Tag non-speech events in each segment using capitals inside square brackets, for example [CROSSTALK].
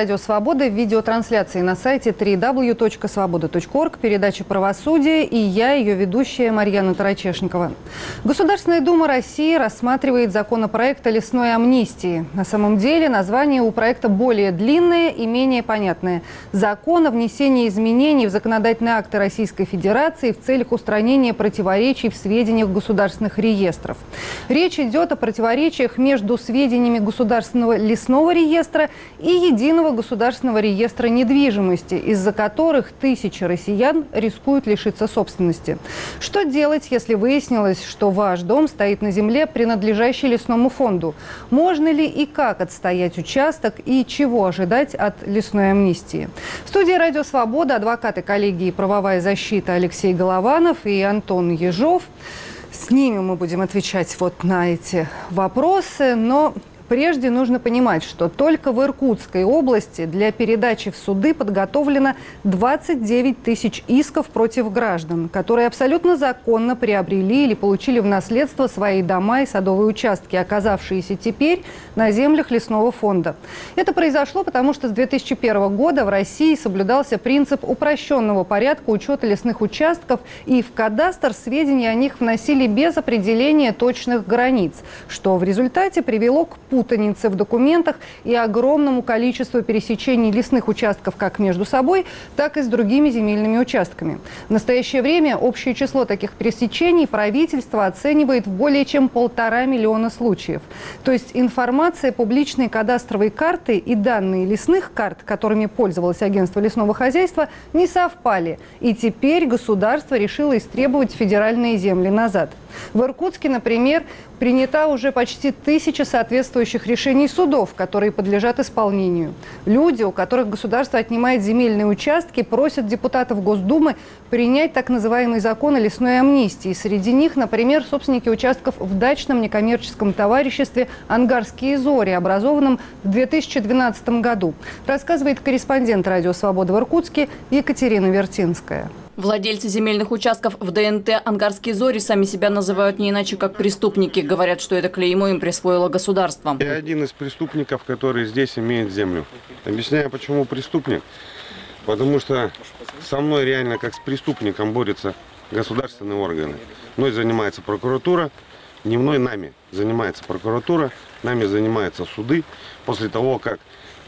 «Радио Свобода» в видеотрансляции на сайте www.svoboda.org, передача «Правосудие» и я, ее ведущая Марьяна Тарачешникова. Государственная Дума России рассматривает законопроект о лесной амнистии. На самом деле название у проекта более длинное и менее понятное. Закон о внесении изменений в законодательные акты Российской Федерации в целях устранения противоречий в сведениях государственных реестров. Речь идет о противоречиях между сведениями Государственного лесного реестра и единого государственного реестра недвижимости, из-за которых тысячи россиян рискуют лишиться собственности. Что делать, если выяснилось, что ваш дом стоит на земле, принадлежащей лесному фонду? Можно ли и как отстоять участок и чего ожидать от лесной амнистии? В студии «Радио Свобода» адвокаты коллегии «Правовая защита» Алексей Голованов и Антон Ежов. С ними мы будем отвечать вот на эти вопросы, но Прежде нужно понимать, что только в Иркутской области для передачи в суды подготовлено 29 тысяч исков против граждан, которые абсолютно законно приобрели или получили в наследство свои дома и садовые участки, оказавшиеся теперь на землях лесного фонда. Это произошло потому, что с 2001 года в России соблюдался принцип упрощенного порядка учета лесных участков, и в кадастр сведения о них вносили без определения точных границ, что в результате привело к путанице путанице в документах и огромному количеству пересечений лесных участков как между собой, так и с другими земельными участками. В настоящее время общее число таких пересечений правительство оценивает в более чем полтора миллиона случаев. То есть информация публичной кадастровой карты и данные лесных карт, которыми пользовалось агентство лесного хозяйства, не совпали. И теперь государство решило истребовать федеральные земли назад. В Иркутске, например, принята уже почти тысяча соответствующих решений судов, которые подлежат исполнению. Люди, у которых государство отнимает земельные участки, просят депутатов Госдумы принять так называемый закон о лесной амнистии. Среди них, например, собственники участков в дачном некоммерческом товариществе «Ангарские зори», образованном в 2012 году. Рассказывает корреспондент «Радио Свобода» в Иркутске Екатерина Вертинская. Владельцы земельных участков в ДНТ «Ангарские зори» сами себя называют не иначе, как преступники. Говорят, что это клеймо им присвоило государство. Я один из преступников, который здесь имеет землю. Объясняю, почему преступник. Потому что со мной реально как с преступником борются государственные органы. Мной занимается прокуратура, не мной, нами занимается прокуратура, нами занимаются суды. После того, как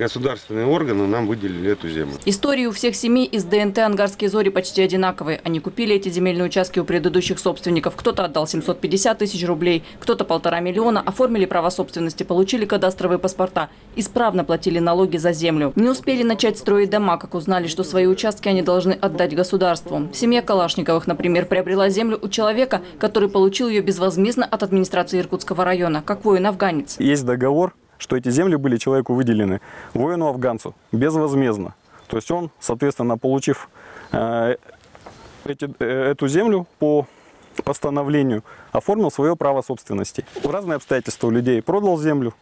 государственные органы нам выделили эту землю. Истории у всех семей из ДНТ «Ангарские зори» почти одинаковые. Они купили эти земельные участки у предыдущих собственников. Кто-то отдал 750 тысяч рублей, кто-то полтора миллиона, оформили право собственности, получили кадастровые паспорта, исправно платили налоги за землю. Не успели начать строить дома, как узнали, что свои участки они должны отдать государству. Семья Калашниковых, например, приобрела землю у человека, который получил ее безвозмездно от администрации Иркутского района, как воин-афганец. Есть договор что эти земли были человеку выделены, воину-афганцу, безвозмездно. То есть он, соответственно, получив э, эти, э, эту землю по постановлению оформил свое право собственности. В разные обстоятельства у людей продал землю,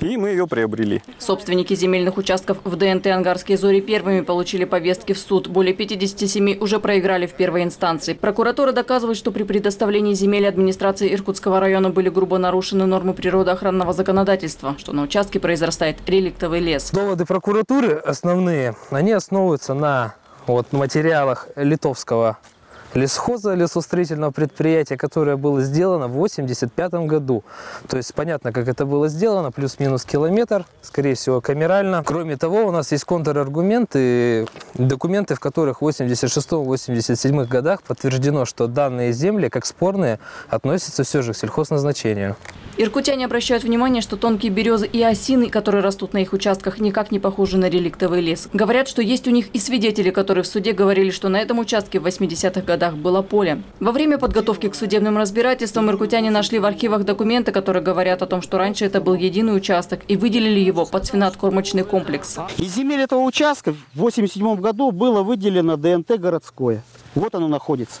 и мы ее приобрели. Собственники земельных участков в ДНТ «Ангарские зори» первыми получили повестки в суд. Более 57 уже проиграли в первой инстанции. Прокуратура доказывает, что при предоставлении земель администрации Иркутского района были грубо нарушены нормы природоохранного законодательства, что на участке произрастает реликтовый лес. Доводы прокуратуры основные, они основываются на вот, материалах литовского лесхоза, лесостроительного предприятия, которое было сделано в 1985 году. То есть понятно, как это было сделано, плюс-минус километр, скорее всего, камерально. Кроме того, у нас есть контраргументы, документы, в которых в 86-87 годах подтверждено, что данные земли, как спорные, относятся все же к сельхозназначению. Иркутяне обращают внимание, что тонкие березы и осины, которые растут на их участках, никак не похожи на реликтовый лес. Говорят, что есть у них и свидетели, которые в суде говорили, что на этом участке в 80-х годах было поле. Во время подготовки к судебным разбирательствам иркутяне нашли в архивах документы, которые говорят о том, что раньше это был единый участок и выделили его под свинокормочный комплекс. Из земель этого участка в 87 году было выделено ДНТ городское. Вот оно находится.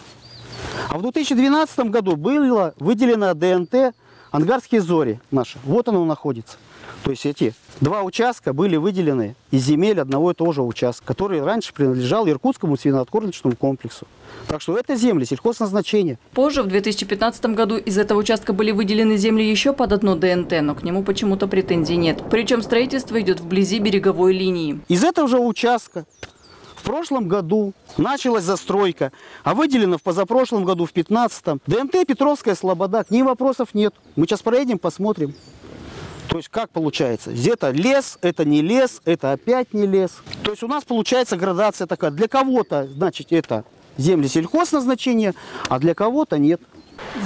А в 2012 году было выделено ДНТ Ангарские зори наши. Вот оно находится. То есть эти два участка были выделены из земель одного и того же участка, который раньше принадлежал Иркутскому свинокормочному комплексу. Так что это земли сельхозназначения. Позже, в 2015 году, из этого участка были выделены земли еще под одно ДНТ, но к нему почему-то претензий нет. Причем строительство идет вблизи береговой линии. Из этого же участка в прошлом году началась застройка, а выделено в позапрошлом году, в 15-м. ДНТ Петровская Слобода, к ней вопросов нет. Мы сейчас проедем, посмотрим. То есть как получается? Где-то лес, это не лес, это опять не лес. То есть у нас получается градация такая. Для кого-то, значит, это земли сельхозназначения, а для кого-то нет.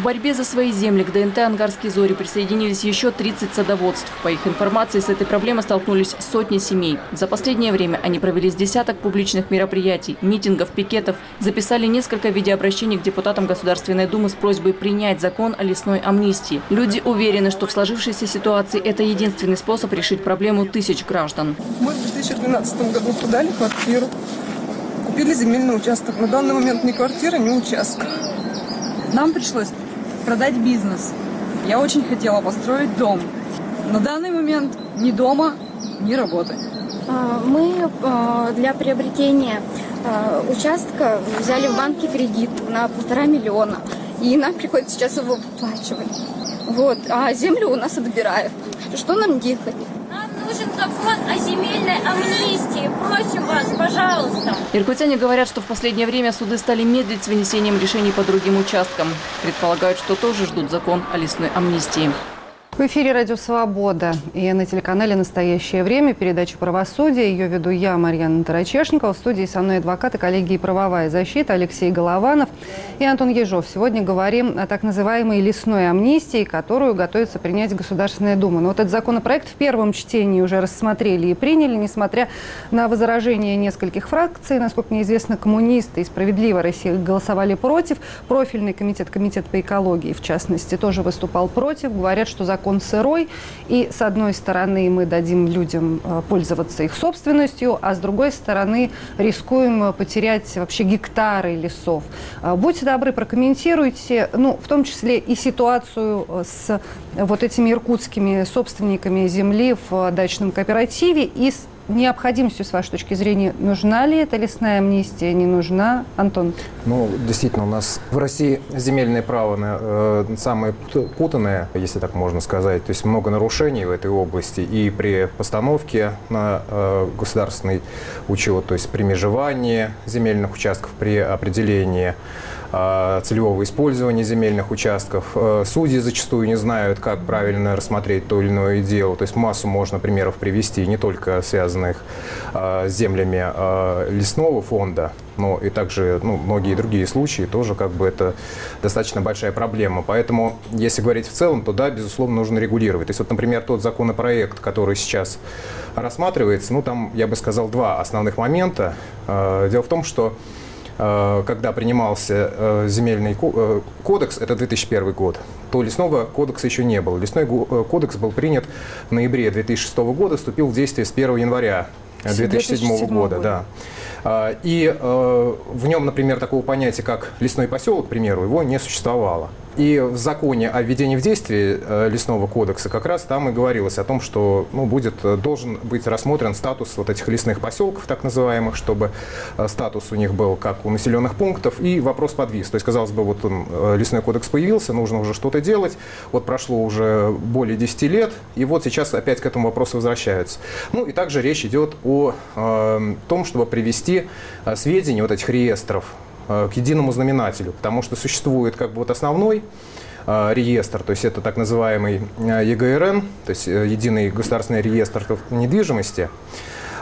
В борьбе за свои земли к ДНТ «Ангарские зори» присоединились еще 30 садоводств. По их информации, с этой проблемой столкнулись сотни семей. За последнее время они провели с десяток публичных мероприятий, митингов, пикетов, записали несколько видеообращений к депутатам Государственной Думы с просьбой принять закон о лесной амнистии. Люди уверены, что в сложившейся ситуации это единственный способ решить проблему тысяч граждан. Мы в 2012 году продали квартиру, купили земельный участок. На данный момент ни квартира, ни участка. Нам пришлось продать бизнес. Я очень хотела построить дом. На данный момент ни дома, ни работы. А, Мы а, для приобретения а, участка взяли в банке кредит на полтора миллиона. И нам приходится сейчас его выплачивать. Вот. А землю у нас отбирают. Что нам делать? Нужен закон о земельной амнистии. Просим вас, пожалуйста. Иркутяне говорят, что в последнее время суды стали медлить с вынесением решений по другим участкам. Предполагают, что тоже ждут закон о лесной амнистии. В эфире «Радио Свобода» и на телеканале «Настоящее время» передача «Правосудие». Ее веду я, Марьяна Тарачешникова. В студии со мной адвокаты, коллеги и правовая защита Алексей Голованов и Антон Ежов. Сегодня говорим о так называемой лесной амнистии, которую готовится принять Государственная Дума. Но вот этот законопроект в первом чтении уже рассмотрели и приняли, несмотря на возражения нескольких фракций. Насколько мне известно, коммунисты и «Справедливая Россия» голосовали против. Профильный комитет, комитет по экологии, в частности, тоже выступал против. Говорят, что закон закон сырой, и с одной стороны мы дадим людям э, пользоваться их собственностью, а с другой стороны рискуем э, потерять вообще гектары лесов. Э, будьте добры, прокомментируйте, ну, в том числе и ситуацию с вот этими иркутскими собственниками земли в дачном кооперативе и с необходимостью, с вашей точки зрения, нужна ли эта лесная амнистия, не нужна? Антон? Ну, действительно, у нас в России земельное право э, самое путанное, если так можно сказать. То есть много нарушений в этой области и при постановке на э, государственный учет, то есть при межевании земельных участков, при определении целевого использования земельных участков. Э, судьи зачастую не знают, как правильно рассмотреть то или иное дело. То есть массу можно примеров привести, не только связанных э, с землями э, лесного фонда, но и также ну, многие другие случаи тоже как бы это достаточно большая проблема. Поэтому, если говорить в целом, то да, безусловно, нужно регулировать. То есть вот, например, тот законопроект, который сейчас рассматривается, ну там, я бы сказал, два основных момента. Дело в том, что когда принимался земельный кодекс, это 2001 год, то лесного кодекса еще не было. Лесной кодекс был принят в ноябре 2006 года, вступил в действие с 1 января 2007, 2007 года. Да. И в нем, например, такого понятия, как лесной поселок, к примеру, его не существовало. И в законе о введении в действие э, лесного кодекса как раз там и говорилось о том, что ну, будет, э, должен быть рассмотрен статус вот этих лесных поселков, так называемых, чтобы э, статус у них был как у населенных пунктов, и вопрос подвис. То есть, казалось бы, вот он, лесной кодекс появился, нужно уже что-то делать, вот прошло уже более 10 лет, и вот сейчас опять к этому вопросу возвращаются. Ну и также речь идет о э, том, чтобы привести сведения вот этих реестров к единому знаменателю, потому что существует как бы вот основной э, реестр, то есть это так называемый э, ЕГРН, то есть единый государственный реестр недвижимости,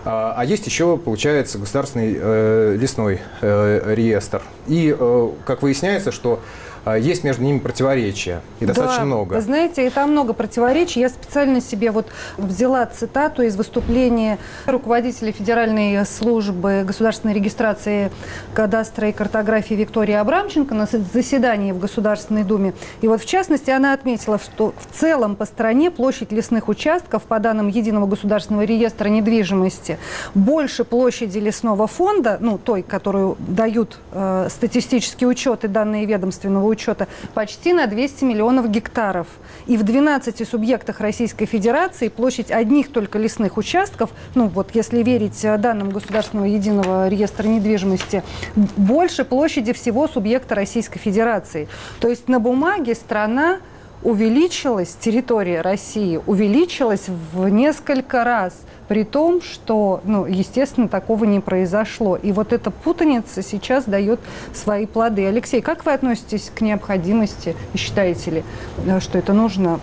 а есть еще, получается, государственный э, лесной э, реестр. И, э, как выясняется, что есть между ними противоречия, и достаточно да, много. Вы знаете, и там много противоречий. Я специально себе вот взяла цитату из выступления руководителя Федеральной службы государственной регистрации кадастра и картографии Виктории Абрамченко на заседании в Государственной Думе. И вот в частности она отметила, что в целом по стране площадь лесных участков по данным Единого государственного реестра недвижимости недвижимости. Больше площади лесного фонда, ну, той, которую дают э, статистические учеты, данные ведомственного учета, почти на 200 миллионов гектаров. И в 12 субъектах Российской Федерации площадь одних только лесных участков, ну, вот если верить э, данным Государственного единого реестра недвижимости, больше площади всего субъекта Российской Федерации. То есть на бумаге страна увеличилась, территория России увеличилась в несколько раз, при том, что, ну, естественно, такого не произошло. И вот эта путаница сейчас дает свои плоды. Алексей, как вы относитесь к необходимости, и считаете ли, э, что это нужно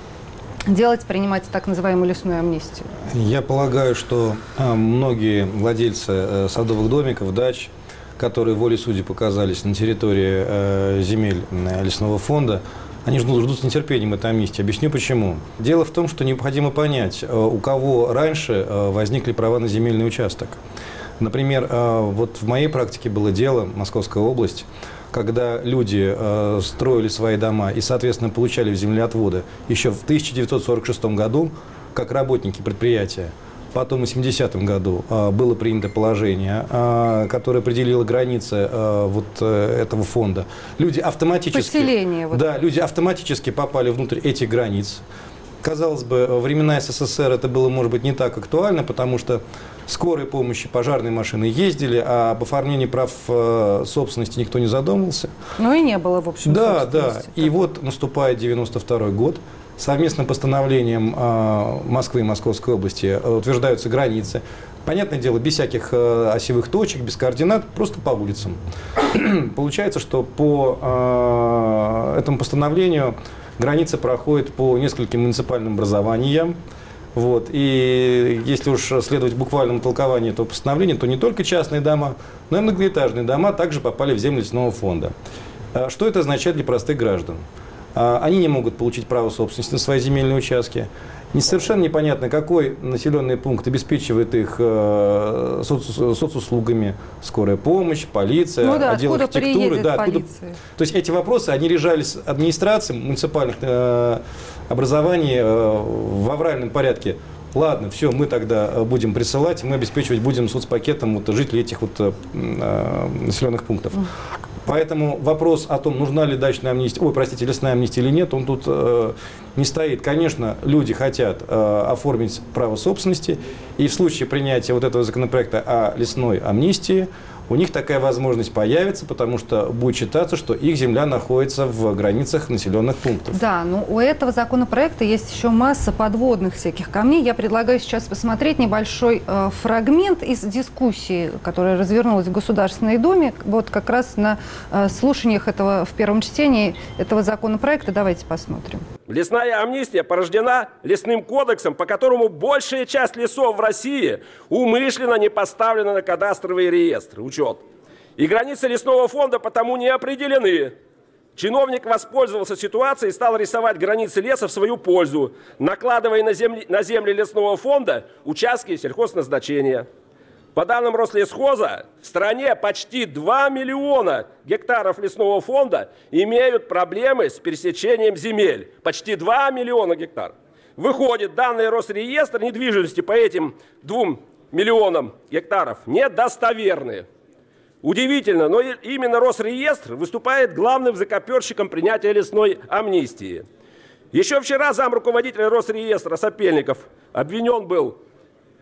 делать, принимать так называемую лесную амнистию? Я полагаю, что а, многие владельцы э, садовых домиков, дач, которые волей судей показались на территории э, земель лесного фонда, они ждут, ждут с нетерпением этой амнистии. Объясню почему. Дело в том, что необходимо понять, э, у кого раньше э, возникли права на земельный участок. Например, э, вот в моей практике было дело, Московская область, когда люди строили свои дома и, соответственно, получали землеотводы еще в 1946 году, как работники предприятия. Потом в 80-м году э, было принято положение, э, которое определило границы э, вот э, этого фонда. Люди автоматически... Поселение. Вот. Да, люди автоматически попали внутрь этих границ. Казалось бы, времена СССР это было, может быть, не так актуально, потому что скорой помощи, пожарные машины ездили, а об оформлении прав э, собственности никто не задумывался. Ну и не было, в общем, Да, да. И вот наступает 92 год, совместным постановлением э, Москвы и Московской области э, утверждаются границы. Понятное дело, без всяких э, осевых точек, без координат, просто по улицам. [CLEARS THROAT] Получается, что по э, этому постановлению граница проходит по нескольким муниципальным образованиям. Вот. И если уж следовать буквальному толкованию этого постановления, то не только частные дома, но и многоэтажные дома также попали в землю лесного фонда. Э, что это означает для простых граждан? А, они не могут получить право собственности на свои земельные участки. Не совершенно непонятно, какой населенный пункт обеспечивает их э, соц, соцуслугами, скорая помощь, полиция, ну да, отдел архитектуры. Да, откуда... То есть эти вопросы, они решались администрацией муниципальных э, образований э, в авральном порядке. Ладно, все, мы тогда будем присылать, мы обеспечивать будем соцпакетом вот, жителей этих вот, э, э населенных пунктов. Поэтому вопрос о том, нужна ли дачная амнистия, ой, простите, лесная амнистия или нет, он тут э, не стоит. Конечно, люди хотят э, оформить право собственности, и в случае принятия вот этого законопроекта о лесной амнистии у них такая возможность появится, потому что будет считаться, что их земля находится в границах населенных пунктов. Да, но у этого законопроекта есть еще масса подводных всяких камней. Я предлагаю сейчас посмотреть небольшой э, фрагмент из дискуссии, которая развернулась в Государственной Думе, вот как раз на э, слушаниях этого в первом чтении этого законопроекта. Давайте посмотрим. Лесная амнистия порождена лесным кодексом, по которому большая часть лесов в России умышленно не поставлена на кадастровый реестр, учет. И границы лесного фонда потому не определены. Чиновник воспользовался ситуацией и стал рисовать границы леса в свою пользу, накладывая на земли, на земли лесного фонда участки сельхозназначения. По данным Рослесхоза, в стране почти 2 миллиона гектаров лесного фонда имеют проблемы с пересечением земель. Почти 2 миллиона гектаров. Выходит, данные Росреестра недвижимости по этим 2 миллионам гектаров недостоверные. Удивительно, но именно Росреестр выступает главным закоперщиком принятия лесной амнистии. Еще вчера зам руководителя Росреестра Сапельников обвинен был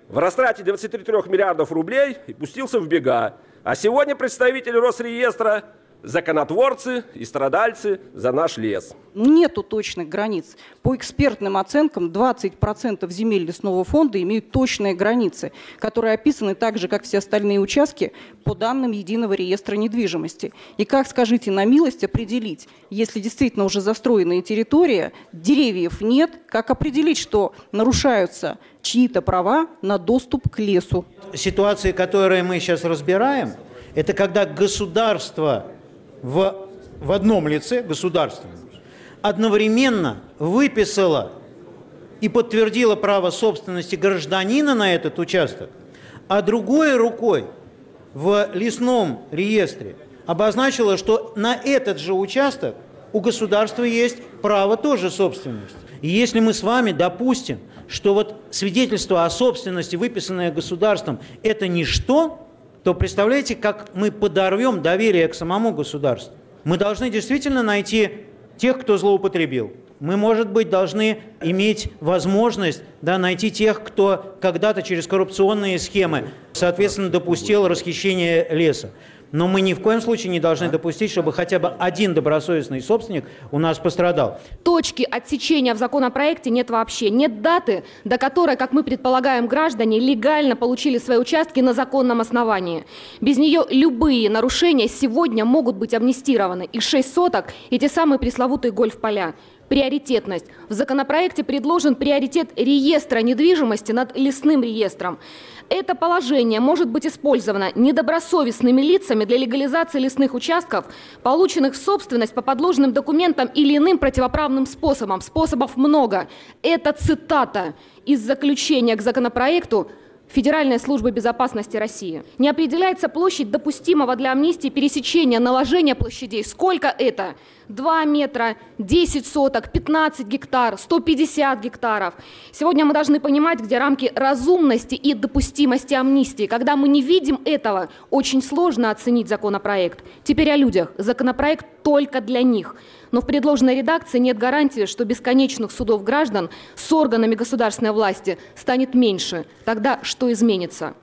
в растрате 23 миллиардов рублей и пустился в бега. А сегодня представители Росреестра законотворцы и страдальцы за наш лес. Нету точных границ. По экспертным оценкам 20% земель лесного фонда имеют точные границы, которые описаны так же, как все остальные участки, по данным Единого реестра недвижимости. И как, скажите, на милость определить, если действительно уже застроенная территория, деревьев нет, как определить, что нарушаются чьи-то права на доступ к лесу? Ситуации, которые мы сейчас разбираем, это когда государство в, в одном лице, государственном, одновременно выписало и подтвердило право собственности гражданина на этот участок, а другой рукой в лесном реестре обозначила, что на этот же участок у государства есть право тоже собственности. И если мы с вами допустим, что вот свидетельство о собственности, выписанное государством, это ничто, то представляете, как мы подорвем доверие к самому государству. Мы должны действительно найти тех, кто злоупотребил. Мы, может быть, должны иметь возможность да, найти тех, кто когда-то через коррупционные схемы, соответственно, допустил расхищение леса. Но мы ни в коем случае не должны допустить, чтобы хотя бы один добросовестный собственник у нас пострадал. Точки отсечения в законопроекте нет вообще. Нет даты, до которой, как мы предполагаем, граждане легально получили свои участки на законном основании. Без нее любые нарушения сегодня могут быть амнистированы. И 6 соток, и те самые пресловутые гольф-поля. Приоритетность. В законопроекте предложен приоритет реестра недвижимости над лесным реестром. Это положение может быть использовано недобросовестными лицами для легализации лесных участков, полученных в собственность по подложным документам или иным противоправным способом. Способов много. Это цитата из заключения к законопроекту Федеральной службы безопасности России. Не определяется площадь допустимого для амнистии пересечения наложения площадей. Сколько это? 2 метра, 10 соток, 15 гектар, 150 гектаров. Сегодня мы должны понимать, где рамки разумности и допустимости амнистии. Когда мы не видим этого, очень сложно оценить законопроект. Теперь о людях. Законопроект только для них. Но в предложенной редакции нет гарантии, что бесконечных судов граждан с органами государственной власти станет меньше. Тогда что изменится?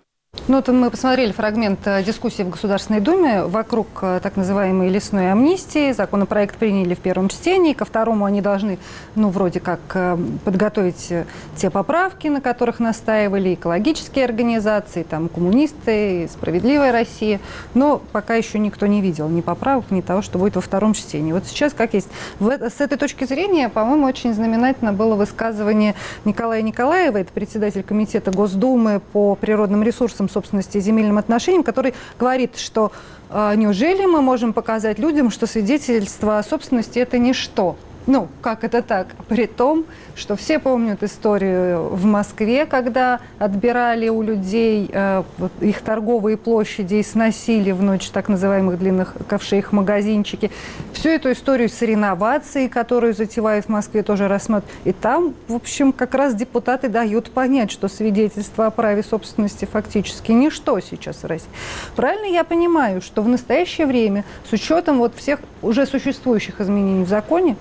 Ну, вот мы посмотрели фрагмент э, дискуссии в Государственной Думе вокруг э, так называемой лесной амнистии. Законопроект приняли в первом чтении. Ко второму они должны, ну, вроде как, э, подготовить те поправки, на которых настаивали экологические организации, там, коммунисты, Справедливая Россия. Но пока еще никто не видел ни поправок, ни того, что будет во втором чтении. Вот сейчас, как есть. с этой точки зрения, по-моему, очень знаменательно было высказывание Николая Николаева, это председатель Комитета Госдумы по природным ресурсам вопросам собственности земельным отношениям, который говорит, что э, неужели мы можем показать людям, что свидетельство о собственности это ничто? Ну, как это так? При том, что все помнят историю в Москве, когда отбирали у людей э, их торговые площади и сносили в ночь так называемых длинных ковшей их магазинчики. Всю эту историю с реновацией, которую затевают в Москве, тоже рассматривают. И там, в общем, как раз депутаты дают понять, что свидетельство о праве собственности фактически ничто сейчас в России. Правильно я понимаю, что в настоящее время, с учетом вот всех уже существующих изменений в законе,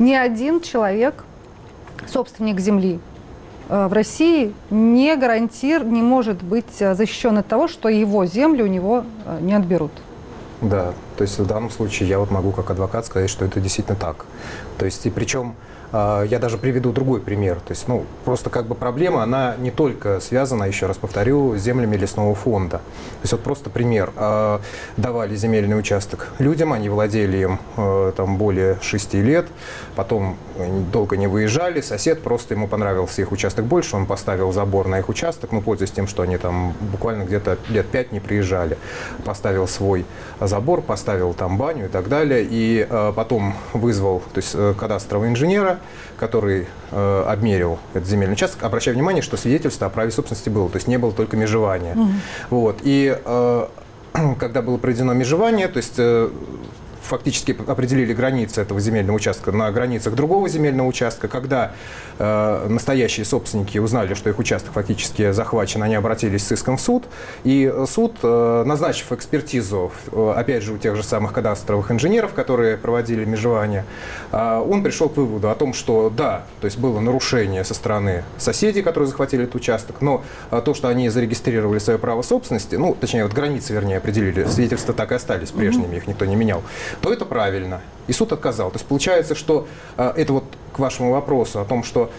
ни один человек, собственник земли, э, в России не гарантир, не может быть э, защищен от того, что его землю у него э, не отберут. Да, то есть в данном случае я вот могу как адвокат сказать, что это действительно так. То есть и причем я даже приведу другой пример. То есть, ну, просто как бы проблема, она не только связана, еще раз повторю, с землями лесного фонда. То есть вот просто пример. А, давали земельный участок людям, они владели им а, там более 6 лет, потом долго не выезжали, сосед просто ему понравился их участок больше, он поставил забор на их участок, ну, пользуясь тем, что они там буквально где-то лет 5 не приезжали. Поставил свой забор, поставил там баню и так далее, и потом вызвал то есть, э, кадастрового инженера, который э, обмерил этот земельный участок, обращаю внимание, что свидетельство о праве собственности было, то есть не было только межевания. Угу. Вот. И э, [CLEARS THROAT] когда было проведено межевание, то есть э, фактически определили границы этого земельного участка на границах другого земельного участка. Когда э, настоящие собственники узнали, что их участок фактически захвачен, они обратились с иском в суд. И суд, э, назначив экспертизу, э, опять же, у тех же самых кадастровых инженеров, которые проводили межевание, э, он пришел к выводу о том, что да, то есть было нарушение со стороны соседей, которые захватили этот участок, но э, то, что они зарегистрировали свое право собственности, ну, точнее, вот границы, вернее, определили, свидетельства так и остались прежними, их никто не менял то это правильно. И суд отказал. То есть получается, что э, это вот к вашему вопросу о том, что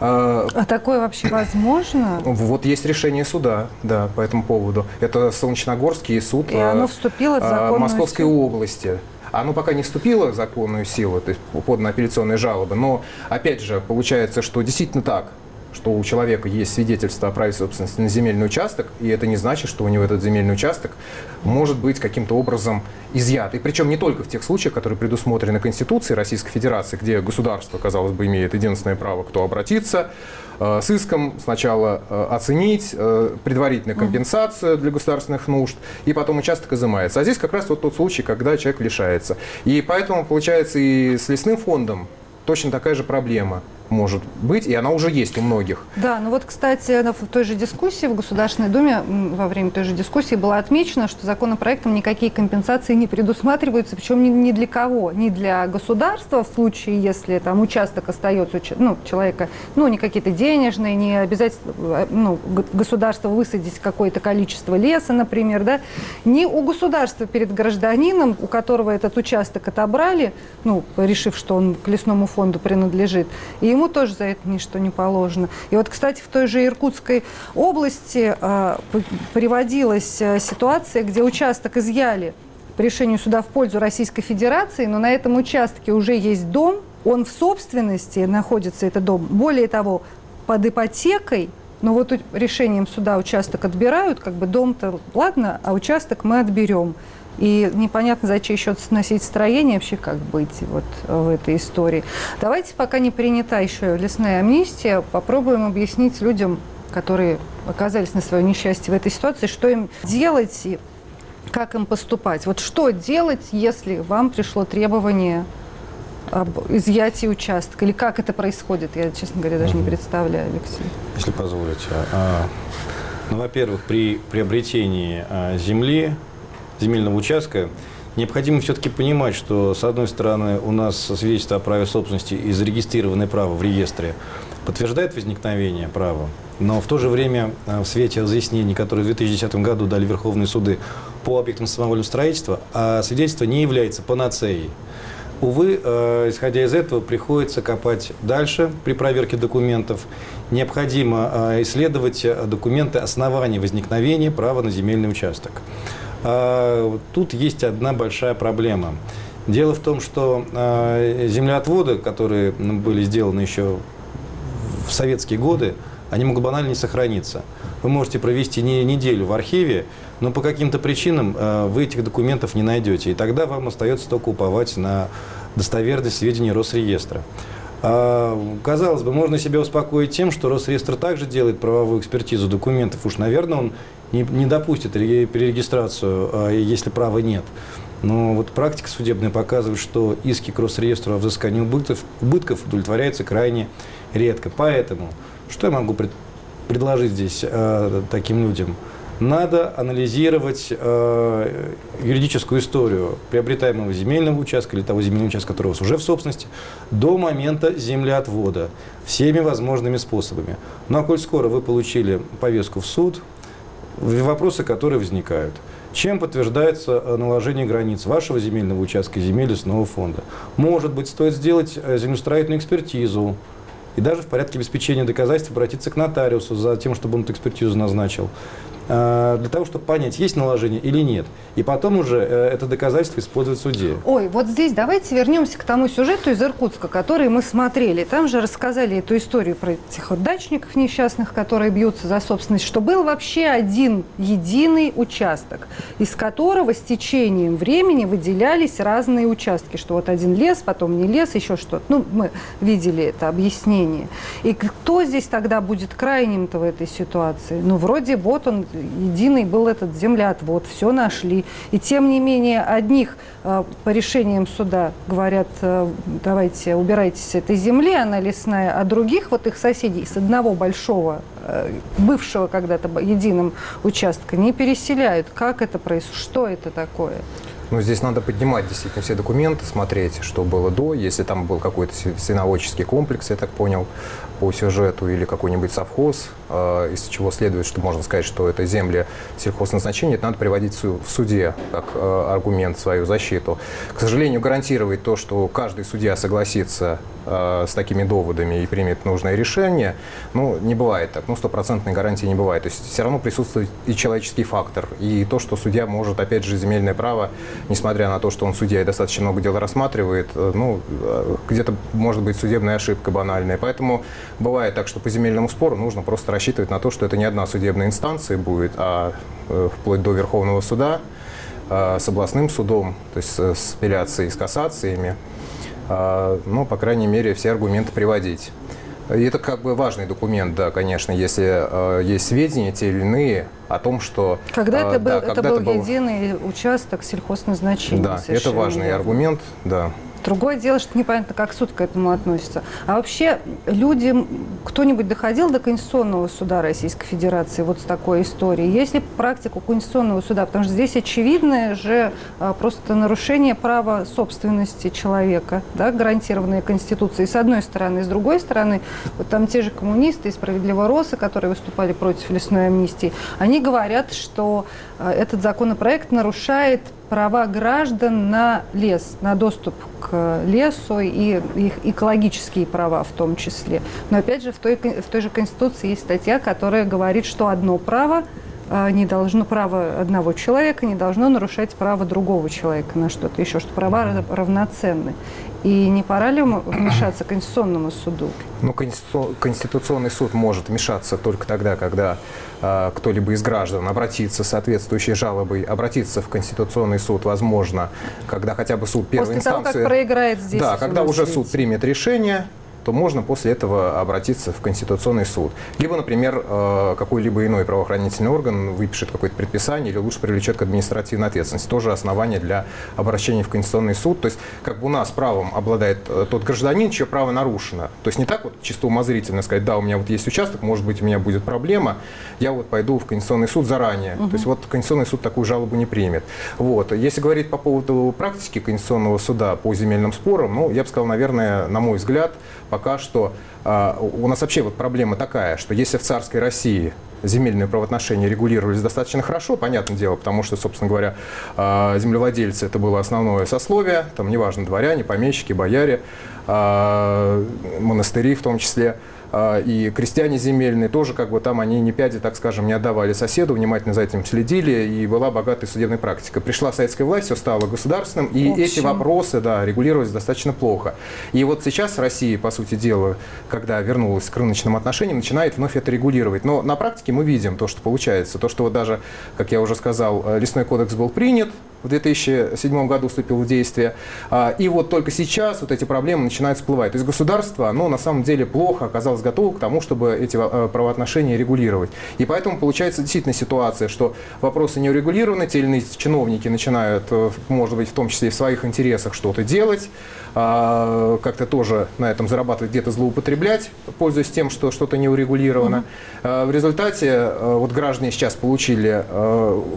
а, а такое вообще возможно? Вот есть решение суда, да, по этому поводу. Это Солнечногорский суд И оно вступило в законную Московской силу. области. Оно пока не вступило в законную силу, то есть поданы апелляционные жалобы, но опять же получается, что действительно так. Что у человека есть свидетельство о праве собственности на земельный участок, и это не значит, что у него этот земельный участок может быть каким-то образом изъят. И причем не только в тех случаях, которые предусмотрены Конституцией Российской Федерации, где государство, казалось бы, имеет единственное право, кто обратиться, э, с иском сначала э, оценить э, предварительную компенсацию для государственных нужд, и потом участок изымается. А здесь как раз вот тот случай, когда человек лишается. И поэтому, получается, и с лесным фондом точно такая же проблема может быть, и она уже есть у многих. Да, ну вот, кстати, в той же дискуссии в Государственной Думе, во время той же дискуссии было отмечено, что законопроектом никакие компенсации не предусматриваются, причем ни, ни для кого, ни для государства в случае, если там участок остается, ну, человека, ну, не какие-то денежные, не обязательно, э, ну, государство высадить какое-то количество леса, например, да, ни у государства перед гражданином, у которого этот участок отобрали, ну, решив, что он к лесному фонду принадлежит, и ему тоже за это ничто не положено. И вот, кстати, в той же Иркутской области э, приводилась э, ситуация, где участок изъяли по решению суда в пользу Российской Федерации, но на этом участке уже есть дом, он в собственности находится, этот дом. Более того, под ипотекой, но вот решением суда участок отбирают, как бы дом-то ладно, а участок мы отберем. И непонятно, за чей счет сносить строение, вообще как быть вот в этой истории. Давайте, пока не принята еще лесная амнистия, попробуем объяснить людям, которые оказались на свое несчастье в этой ситуации, что им делать и как им поступать. Вот что делать, если вам пришло требование об изъятии участка? Или как это происходит? Я, честно говоря, даже не представляю, Алексей. Если позволите. А, ну, во-первых, при приобретении а, земли земельного участка, необходимо все-таки понимать, что, с одной стороны, у нас свидетельство о праве собственности и зарегистрированное право в реестре подтверждает возникновение права, но в то же время э, в свете разъяснений, которые в 2010 году дали Верховные суды по объектам самовольного строительства, а свидетельство не является панацеей. Увы, э, исходя из этого, приходится копать дальше при проверке документов. Необходимо э, исследовать документы основания возникновения права на земельный участок. А, тут есть одна большая проблема. Дело в том, что а, землеотводы, которые были сделаны еще в советские годы, они могут банально не сохраниться. Вы можете провести не неделю в архиве, но по каким-то причинам а, вы этих документов не найдете. И тогда вам остается только уповать на достоверность сведений Росреестра. Казалось бы, можно себя успокоить тем, что Росреестр также делает правовую экспертизу документов. Уж, наверное, он не, не допустит перерегистрацию, а, если права нет. Но вот практика судебная показывает, что иски к Росреестру о взыскании убытков, убытков удовлетворяются крайне редко. Поэтому, что я могу пред, предложить здесь э, таким людям? Надо анализировать э, юридическую историю приобретаемого земельного участка или того земельного участка, который у вас уже в собственности, до момента землеотвода всеми возможными способами. Ну а коль скоро вы получили повестку в суд, вопросы, которые возникают. Чем подтверждается э, наложение границ вашего земельного участка, земель лесного фонда? Может быть, стоит сделать э, землестроительную экспертизу, и даже в порядке обеспечения доказательств обратиться к нотариусу за тем, чтобы он эту экспертизу назначил. Э, для того, чтобы понять, есть наложение или нет. И потом уже э, это доказательство использовать в суде. Ой, вот здесь давайте вернемся к тому сюжету из Иркутска, который мы смотрели. Там же рассказали эту историю про этих вот дачников несчастных, которые бьются за собственность, что был вообще один единый участок, из которого с течением времени выделялись разные участки, что вот один лес, потом не лес, еще что-то. Ну, мы видели это объяснение. И кто здесь тогда будет крайним-то в этой ситуации? Ну, вроде вот он единый был этот землеотвод, все нашли. И тем не менее, одних э, по решениям суда говорят, э, давайте убирайтесь с этой земли, она лесная, а других, вот их соседей, с одного большого, э, бывшего когда-то единым участка, не переселяют. Как это происходит? Что это такое? Ну, здесь надо поднимать действительно все документы, смотреть, что было до, если там был какой-то свиноводческий комплекс, я так понял, по сюжету, или какой-нибудь совхоз, э, из чего следует, что можно сказать, что это земли сельхозназначения, это надо приводить в суде как э, аргумент в свою защиту. К сожалению, гарантировать то, что каждый судья согласится э, с такими доводами и примет нужное решение, ну, не бывает так, ну, стопроцентной гарантии не бывает. То есть все равно присутствует и человеческий фактор, и то, что судья может, опять же, земельное право несмотря на то, что он судья и достаточно много дел рассматривает, ну, где-то может быть судебная ошибка банальная. Поэтому бывает так, что по земельному спору нужно просто рассчитывать на то, что это не одна судебная инстанция будет, а э, вплоть до Верховного суда, э, с областным судом, то есть с, апелляцией, с кассациями. Э, ну, по крайней мере, все аргументы приводить. И это как бы важный документ, да, конечно, если э, есть сведения те или иные о том, что... Когда э, это был, да, это когда был единый участок сельхозназначения. Да, это важный верно. аргумент, да. Другое дело, что непонятно, как суд к этому относится. А вообще, люди, кто-нибудь доходил до Конституционного суда Российской Федерации вот с такой историей? Есть ли практика Конституционного суда? Потому что здесь очевидное же а, просто нарушение права собственности человека, да, гарантированное Конституцией, с одной стороны. С другой стороны, вот там те же коммунисты и справедливоросы, которые выступали против лесной амнистии, они говорят, что а, этот законопроект нарушает права граждан на лес, на доступ к лесу и их экологические права в том числе. Но опять же в той, в той же Конституции есть статья, которая говорит, что одно право а, не должно, право одного человека не должно нарушать право другого человека на что-то еще, что права равноценны. И не пора ли вмешаться Конституционному суду? Ну, Конститу- Конституционный суд может вмешаться только тогда, когда э, кто-либо из граждан обратится с соответствующей жалобой, обратиться в Конституционный суд, возможно, когда хотя бы суд первой После того, инстанции... как проиграет здесь Да, когда уже ведь. суд примет решение, то можно после этого обратиться в Конституционный суд. Либо, например, э, какой-либо иной правоохранительный орган выпишет какое-то предписание или лучше привлечет к административной ответственности. Тоже основание для обращения в Конституционный суд. То есть, как бы у нас правом обладает э, тот гражданин, чье право нарушено. То есть не так вот чисто умозрительно сказать, да, у меня вот есть участок, может быть, у меня будет проблема, я вот пойду в Конституционный суд заранее. Мгм. То есть вот Конституционный суд такую жалобу не примет. Вот. Если говорить по поводу практики Конституционного суда по земельным спорам, ну, я бы сказал, наверное, на мой взгляд, пока что а, у нас вообще вот проблема такая, что если в царской России земельные правоотношения регулировались достаточно хорошо, понятное дело, потому что, собственно говоря, а, землевладельцы это было основное сословие, там неважно, дворяне, помещики, бояре, а, монастыри в том числе, и крестьяне земельные тоже, как бы там они ни пяди, так скажем, не отдавали соседу, внимательно за этим следили, и была богатая судебная практика. Пришла советская власть, все стало государственным, и эти вопросы, да, регулировались достаточно плохо. И вот сейчас Россия, по сути дела, когда вернулась к рыночным отношениям, начинает вновь это регулировать. Но на практике мы видим то, что получается. То, что вот даже, как я уже сказал, э, лесной кодекс был принят, в 2007 году вступил в действие. А, И вот только сейчас вот эти проблемы начинают всплывать. То есть государство, оно на самом деле плохо оказалось готово к тому, чтобы эти э, правоотношения регулировать. И поэтому получается действительно ситуация, что вопросы не урегулированы, те или иные чиновники начинают, э, может быть, в том числе и в своих интересах что-то делать, а, как-то тоже на этом зарабатывать, где-то злоупотреблять, пользуясь тем, что что-то не урегулировано. А, В результате э, вот граждане сейчас получили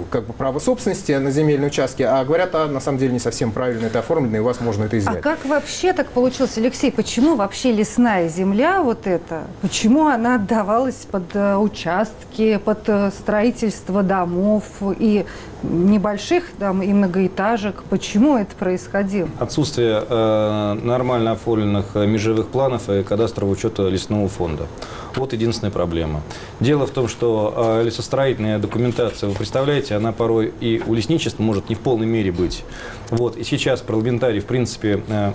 как бы право собственности на земельные участки, а говорят, а на самом деле не совсем правильно это оформлено, и у вас можно это А изъять. как вообще так получилось, Алексей? Почему вообще лесная земля вот эта, почему она отдавалась под э, участки, под э, строительство домов и небольших там и многоэтажек? Почему это происходило? Отсутствие э, нормально оформленных э, межевых планов и кадастрового учета лесного фонда. Вот единственная проблема. Дело в том, что э, лесостроительная документация, вы представляете, она порой и у лесничества может не в полной мере быть. Вот. И сейчас парламентарии, в принципе, э,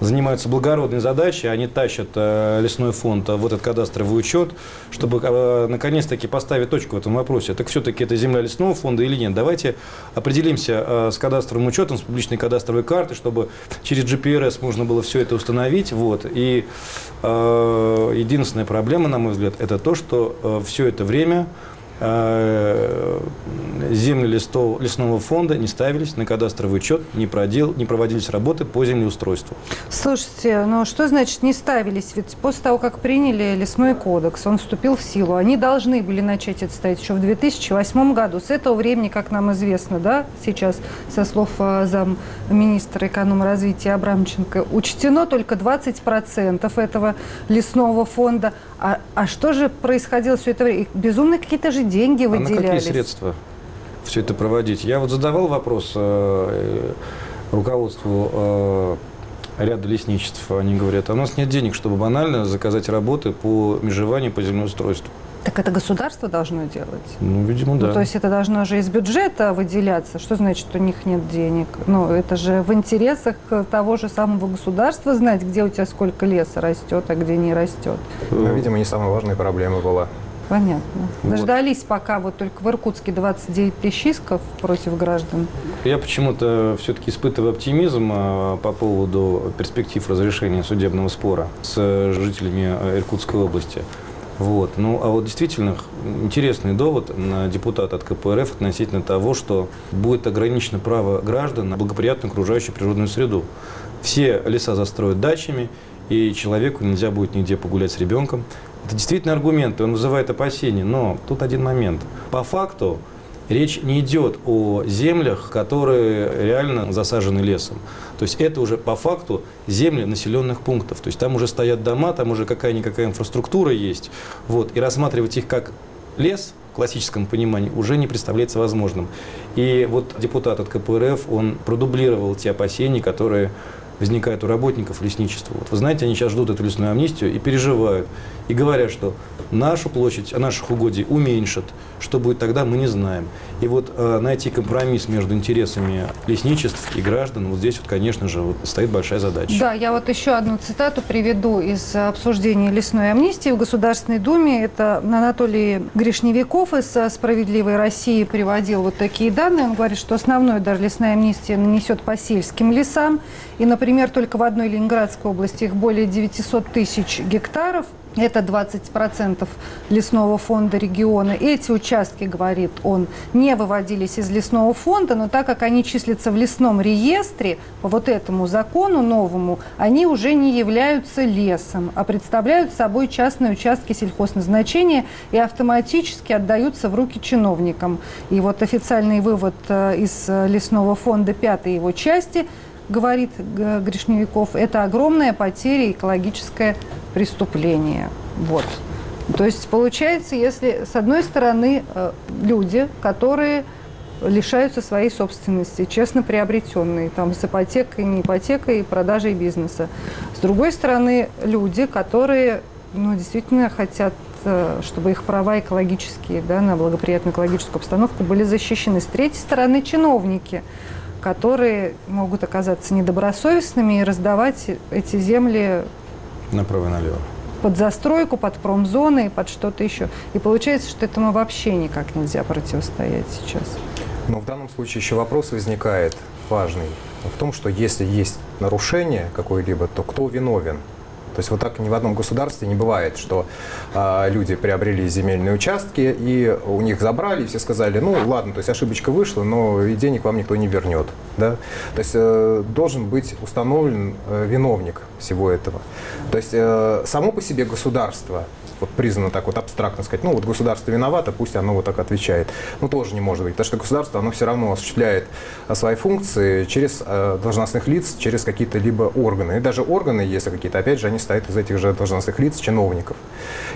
занимаются благородной задачей, они тащат э, лесной фонд э, в этот кадастровый учет, чтобы э, наконец-таки поставить точку в этом вопросе. Так все-таки это земля лесного фонда или нет? Давайте определимся э, с кадастровым учетом, с публичной кадастровой картой, чтобы через GPRS можно было все это установить. Вот. И э, единственная проблема, на мой взгляд, это то, что все это время э, земли листов- лесного фонда не ставились на кадастровый учет, не, продел, не проводились работы по землеустройству. Слушайте, ну что значит не ставились? Ведь после того, как приняли лесной кодекс, он вступил в силу, они должны были начать это ставить еще в 2008 году. С этого времени, как нам известно, да, сейчас, со слов э, замминистра экономразвития Абрамченко, учтено только 20% этого лесного фонда. А, а что же происходило все это время? И Безумно какие-то же деньги А на какие выделялись. средства все это проводить? Я вот задавал вопрос э, руководству э, ряда лесничеств. Они говорят, а у нас нет денег, чтобы банально заказать работы по межеванию, по землеустройству. Так это государство должно делать? Ну, видимо, да. Ну, то есть это должно же из бюджета выделяться. Что значит, у них нет денег? Ну, это же в интересах того же самого государства знать, где у тебя сколько леса растет, а где не растет. Ну, видимо, не самая важная проблема была. Понятно. Вот. Дождались, пока вот только в Иркутске 29 тысяч исков против граждан. Я почему-то все-таки испытываю оптимизм а, по поводу перспектив разрешения судебного спора с жителями а, Иркутской области. Вот. Ну, а вот действительно интересный довод на депутата от КПРФ относительно того, что будет ограничено право граждан на благоприятную окружающую природную среду. Все леса застроят дачами, и человеку нельзя будет нигде погулять с ребенком. Это действительно аргумент, и он вызывает опасения. Но тут один момент. По факту речь не идет о землях, которые реально засажены лесом. То есть это уже по факту земли населенных пунктов. То есть там уже стоят дома, там уже какая-никакая инфраструктура есть. Вот. И рассматривать их как лес в классическом понимании уже не представляется возможным. И вот депутат от КПРФ, он продублировал те опасения, которые возникают у работников лесничества. Вот вы знаете, они сейчас ждут эту лесную амнистию и переживают. И говорят, что нашу площадь, наших угодий уменьшат. Что будет тогда, мы не знаем. И вот э, найти компромисс между интересами лесничеств и граждан, вот здесь вот, конечно же, вот, стоит большая задача. Да, я вот еще одну цитату приведу из обсуждения лесной амнистии в Государственной Думе. Это Анатолий Гришневиков из «Справедливой России» приводил вот такие данные. Он говорит, что основной удар лесной амнистии нанесет по сельским лесам. И, например, только в одной Ленинградской области их более 900 тысяч гектаров – это 20% лесного фонда региона. Эти участки, говорит он, не выводились из лесного фонда, но так как они числятся в лесном реестре, по вот этому закону новому, они уже не являются лесом, а представляют собой частные участки сельхозназначения и автоматически отдаются в руки чиновникам. И вот официальный вывод э, из лесного фонда пятой его части – говорит Гришневиков, это огромная потеря экологическое преступление. Вот. То есть получается, если с одной стороны э, люди, которые лишаются своей собственности, честно приобретенной, там, с ипотекой, не ипотекой, продажей бизнеса. С другой стороны, люди, которые ну, действительно хотят э, чтобы их права экологические, да, на благоприятную экологическую обстановку были защищены. С третьей стороны, чиновники, которые могут оказаться недобросовестными и раздавать эти земли направо и налево под застройку, под промзоны, под что-то еще. И получается, что этому вообще никак нельзя противостоять сейчас. Но в данном случае еще вопрос возникает важный в том, что если есть нарушение какое-либо, то кто виновен? То есть вот так ни в одном государстве не бывает, что а, люди приобрели земельные участки и у них забрали, и все сказали, ну ладно, то есть ошибочка вышла, но и денег вам никто не вернет. Да? То есть э, должен быть установлен э, виновник всего этого. То есть э, само по себе государство вот признано так вот абстрактно сказать, ну вот государство виновато, пусть оно вот так отвечает. Ну тоже не может быть, потому что государство, оно все равно осуществляет а, свои функции через э, должностных лиц, через какие-то либо органы. И даже органы, если какие-то, опять же, они состоят из этих же должностных лиц, чиновников.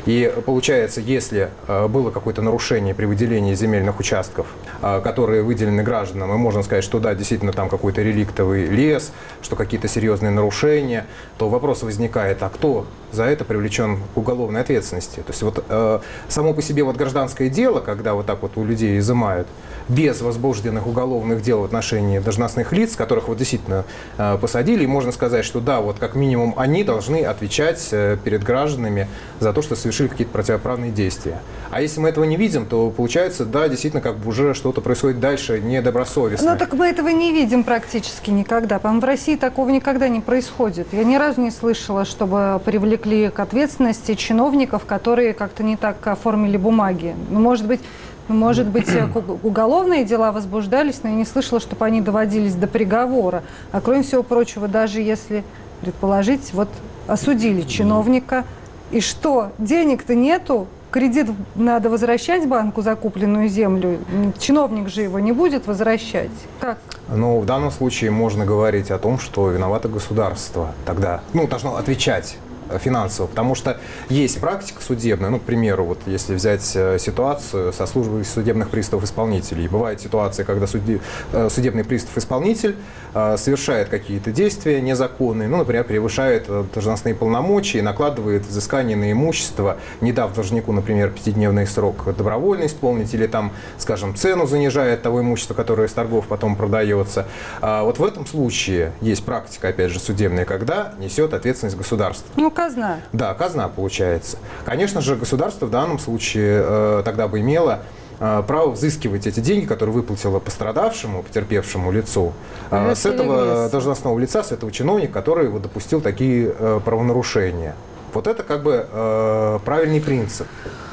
И получается, если э, было какое-то нарушение при выделении земельных участков, которые выделены гражданам, и можно сказать, что да, действительно там какой-то реликтовый лес, что какие-то серьезные нарушения, то вопрос возникает, а кто за это привлечен к уголовной ответственности. То есть вот э, само по себе вот гражданское дело, когда вот так вот у людей изымают, без возбужденных уголовных дел в отношении должностных лиц, которых вот действительно э, посадили, и можно сказать, что да, вот как минимум они должны отвечать э, перед гражданами за то, что совершили какие-то противоправные действия. А если мы этого не видим, то получается, да, действительно, как бы уже что-то происходит дальше недобросовестно. Ну так мы этого не видим практически никогда. По-моему, в России такого никогда не происходит. Я ни разу не слышала, чтобы привлекли к ответственности чиновников, которые как-то не так оформили бумаги. Ну, может быть, ну, может быть, э, уголовные дела возбуждались, но я не слышала, чтобы они доводились до приговора. А кроме всего прочего, даже если предположить, вот осудили чиновника, и что, денег-то нету, кредит надо возвращать банку за купленную землю, чиновник же его не будет возвращать. Как? Ну, в данном случае можно говорить о том, что виновато государство тогда, ну, должно отвечать финансово, потому что есть практика судебная, ну, к примеру, вот если взять э, ситуацию со службой судебных приставов-исполнителей. Бывает ситуация, когда суди, э, судебный пристав-исполнитель совершает какие-то действия незаконные, ну, например, превышает должностные полномочия и накладывает взыскание на имущество, не дав должнику, например, пятидневный срок добровольно исполнить, или там, скажем, цену занижает того имущества, которое из торгов потом продается. А вот в этом случае есть практика, опять же, судебная, когда несет ответственность государство. Ну, казна. Да, казна получается. Конечно же, государство в данном случае э, тогда бы имело э, право взыскивать эти деньги, которые выплатило пострадавшему, потерпевшему лицу, э, с этого должностного лица, с этого чиновника, который вот, допустил такие э, правонарушения. Вот это как бы э, правильный принцип.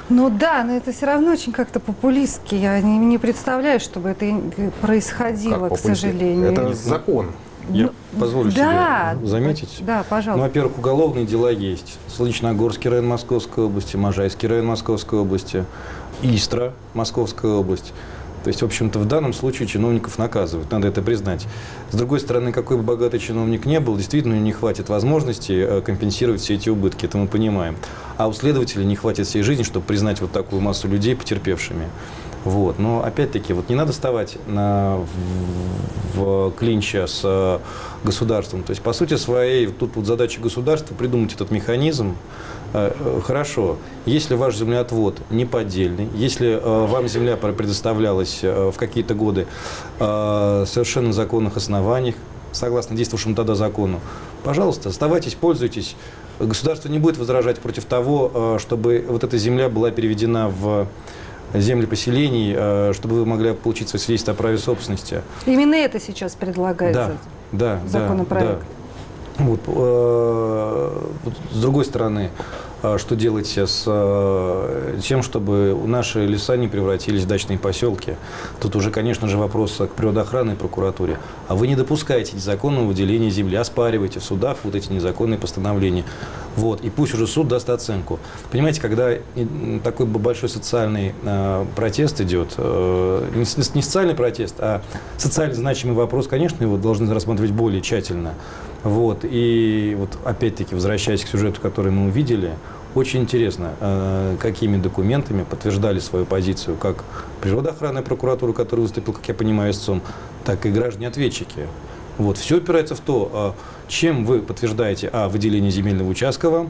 Ну да, но это все равно очень как-то популистски. Я не, не представляю, чтобы это происходило, к сожалению. Это закон. Я ну, позволю да, себе заметить. Да, пожалуйста. Ну, во-первых, уголовные дела есть. Солнечногорский район Московской области, Можайский район Московской области, Истра Московская область. То есть, в общем-то, в данном случае чиновников наказывают, надо это признать. С другой стороны, какой бы богатый чиновник не был, действительно не хватит возможности э, компенсировать все эти убытки, это мы понимаем. А у следователя не хватит всей жизни, чтобы признать вот такую массу людей потерпевшими. Вот. Но опять-таки, вот не надо вставать на, в, в клинча с э, государством. То есть, по сути своей, тут вот задача государства придумать этот механизм. Э, хорошо, если ваш землеотвод не поддельный, если э, вам земля предоставлялась э, в какие-то годы совершенно законных основаниях, согласно действующему тогда закону, пожалуйста, оставайтесь, пользуйтесь. Государство не будет возражать против того, чтобы вот эта земля была переведена в земли поселений, чтобы вы могли получить свое свидетельство о праве собственности. Именно это сейчас предлагается да, да, законопроект. Да, да. Э, вот, с другой стороны, а, что делать с э, тем, чтобы наши леса не превратились в дачные поселки. Тут уже, конечно же, вопрос к природоохранной прокуратуре. А вы не допускаете незаконного выделения земли, оспариваете в судах вот эти незаконные постановления. Вот, и пусть уже суд даст оценку. Понимаете, когда такой большой социальный э, протест идет, э, не, не социальный протест, а социально значимый вопрос, конечно, его должны рассматривать более тщательно. Вот, и вот опять-таки, возвращаясь к сюжету, который мы увидели, очень интересно, э, какими документами подтверждали свою позицию как природоохранная прокуратура, которая выступила, как я понимаю, истцом, так и граждане-ответчики. Вот, все упирается в то, э, чем вы подтверждаете, а, выделение земельного участка вам,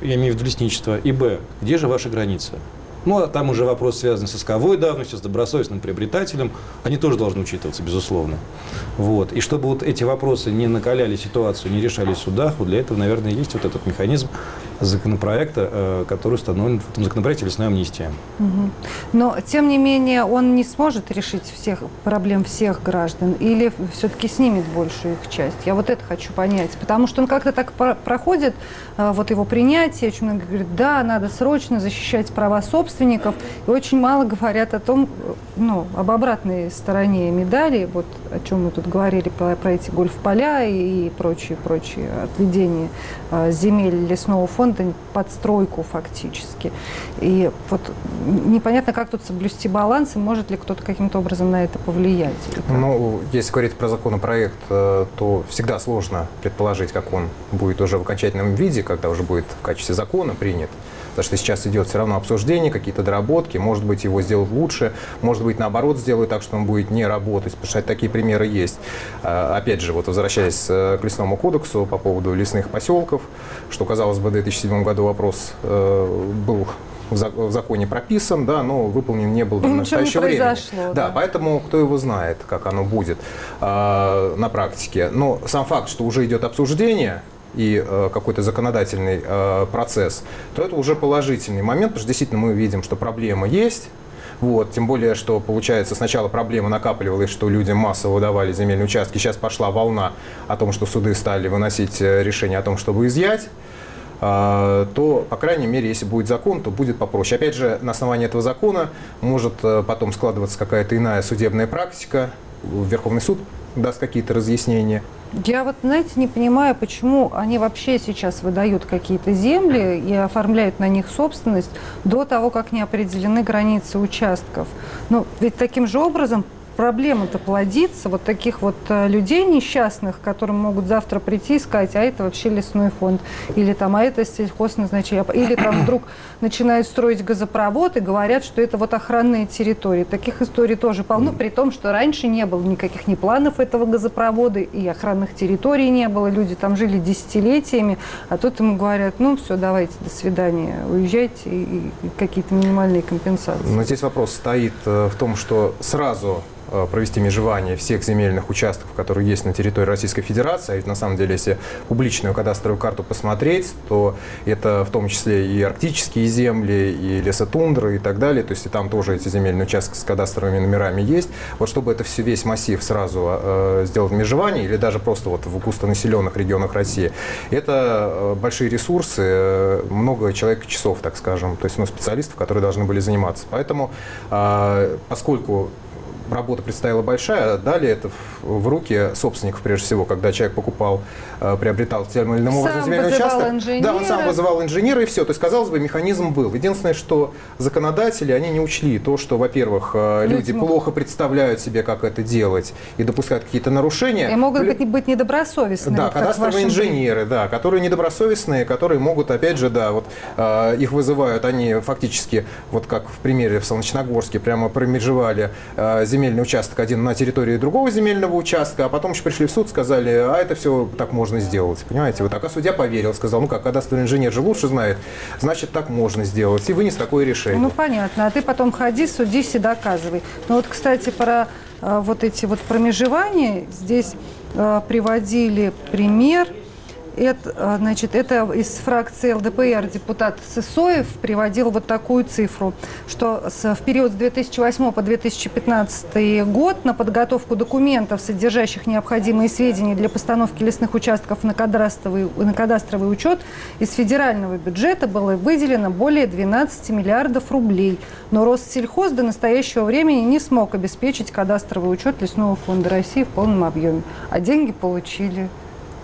я имею в виду лесничество, и, б, где же ваша граница? Ну, а там уже вопрос связан с исковой давностью, с добросовестным приобретателем. Они тоже должны учитываться, безусловно. Вот. И чтобы вот эти вопросы не накаляли ситуацию, не решались в судах, вот для этого, наверное, есть вот этот механизм законопроекта, э, который установлен в этом законопроекте «Лесная амнистия». Угу. Но, тем не менее, он не сможет решить всех проблем всех граждан или все-таки снимет большую их часть? Я вот это хочу понять. Потому что он как-то так проходит, э, вот его принятие, очень много говорит, да, надо срочно защищать права собственников, и очень мало говорят о том, ну, об обратной стороне медали, вот о чем мы тут говорили, про, про эти гольф-поля и прочие, прочие отведения э, земель лесного фонда фонда под стройку фактически. И вот непонятно, как тут соблюсти баланс, и может ли кто-то каким-то образом на это повлиять. Ну, если говорить про законопроект, э, то всегда сложно предположить, как он будет уже в окончательном виде, когда уже будет в качестве закона принят. Потому что сейчас идет все равно обсуждение, какие-то доработки, может быть, его сделают лучше, может быть, наоборот, сделают так, что он будет не работать, потому что такие примеры есть. А, опять же, вот возвращаясь э, к лесному кодексу по поводу лесных поселков, что, казалось бы, в 2007 году вопрос э, был в законе прописан, да, но выполнен не был до настоящего времени. Да, да, поэтому кто его знает, как оно будет э, на практике. Но сам факт, что уже идет обсуждение, и э, какой-то законодательный э, процесс, то это уже положительный момент, потому что действительно мы видим, что проблема есть, вот, тем более, что получается сначала проблема накапливалась, что людям массово выдавали земельные участки. Сейчас пошла волна о том, что суды стали выносить э, решение о том, чтобы изъять э, то, по крайней мере, если будет закон, то будет попроще. Опять же, на основании этого закона может потом складываться какая-то иная судебная практика. Верховный суд даст какие-то разъяснения. Я вот, знаете, не понимаю, почему они вообще сейчас выдают какие-то земли и оформляют на них собственность до того, как не определены границы участков. Ну, ведь таким же образом проблема-то плодится, вот таких вот э, людей несчастных, которым могут завтра прийти и сказать, а это вообще лесной фонд, или там, а это сельхозназначение, или там [COUGHS] вдруг начинают строить газопровод и говорят, что это вот охранные территории. Таких историй тоже полно, при том, что раньше не было никаких ни планов этого газопровода, и охранных территорий не было, люди там жили десятилетиями, а тут ему говорят, ну все, давайте, до свидания, уезжайте, и, и какие-то минимальные компенсации. Но здесь вопрос стоит э, в том, что сразу провести межевание всех земельных участков, которые есть на территории Российской Федерации. А ведь на самом деле, если публичную кадастровую карту посмотреть, то это в том числе и арктические земли, и лесотундры и так далее. То есть и там тоже эти земельные участки с кадастровыми номерами есть. Вот чтобы это все, весь массив сразу э, сделать межевание, или даже просто вот в густонаселенных регионах России, это э, большие ресурсы, э, много человек часов, так скажем, то есть ну, специалистов, которые должны были заниматься. Поэтому, э, поскольку работа предстояла большая, дали это в руки собственников, прежде всего, когда человек покупал, э, приобретал тем или иным образом земельный участок. Инженера. Да, он сам вызывал инженера и все. То есть, казалось бы, механизм был. Единственное, что законодатели, они не учли то, что, во-первых, э, люди, люди плохо представляют себе, как это делать, и допускают какие-то нарушения. И могут быть, быть недобросовестные. Да, вот кадастровые инженеры, да, которые недобросовестные, которые могут, опять же, да, вот э, их вызывают, они фактически, вот как в примере в Солнечногорске, прямо промежевали э, земельный участок один на территории другого земельного участка, а потом еще пришли в суд, сказали, а это все так можно сделать. Понимаете, вот так. А судья поверил, сказал, ну как, кадастровый инженер же лучше знает, значит, так можно сделать. И вынес такое решение. Ну, понятно. А ты потом ходи, судись и доказывай. Ну, вот, кстати, про э, вот эти вот промежевания здесь э, приводили пример – это, а, значит, это из фракции ЛДПР депутат Сысоев приводил вот такую цифру, что в период с 2008 по 2015 год на подготовку документов, содержащих необходимые сведения для постановки лесных участков на кадастровый, на кадастровый учет, из федерального бюджета было выделено более 12 миллиардов рублей. Но Россельхоз до настоящего времени не смог обеспечить кадастровый учет лесного фонда России в полном объеме. А деньги получили.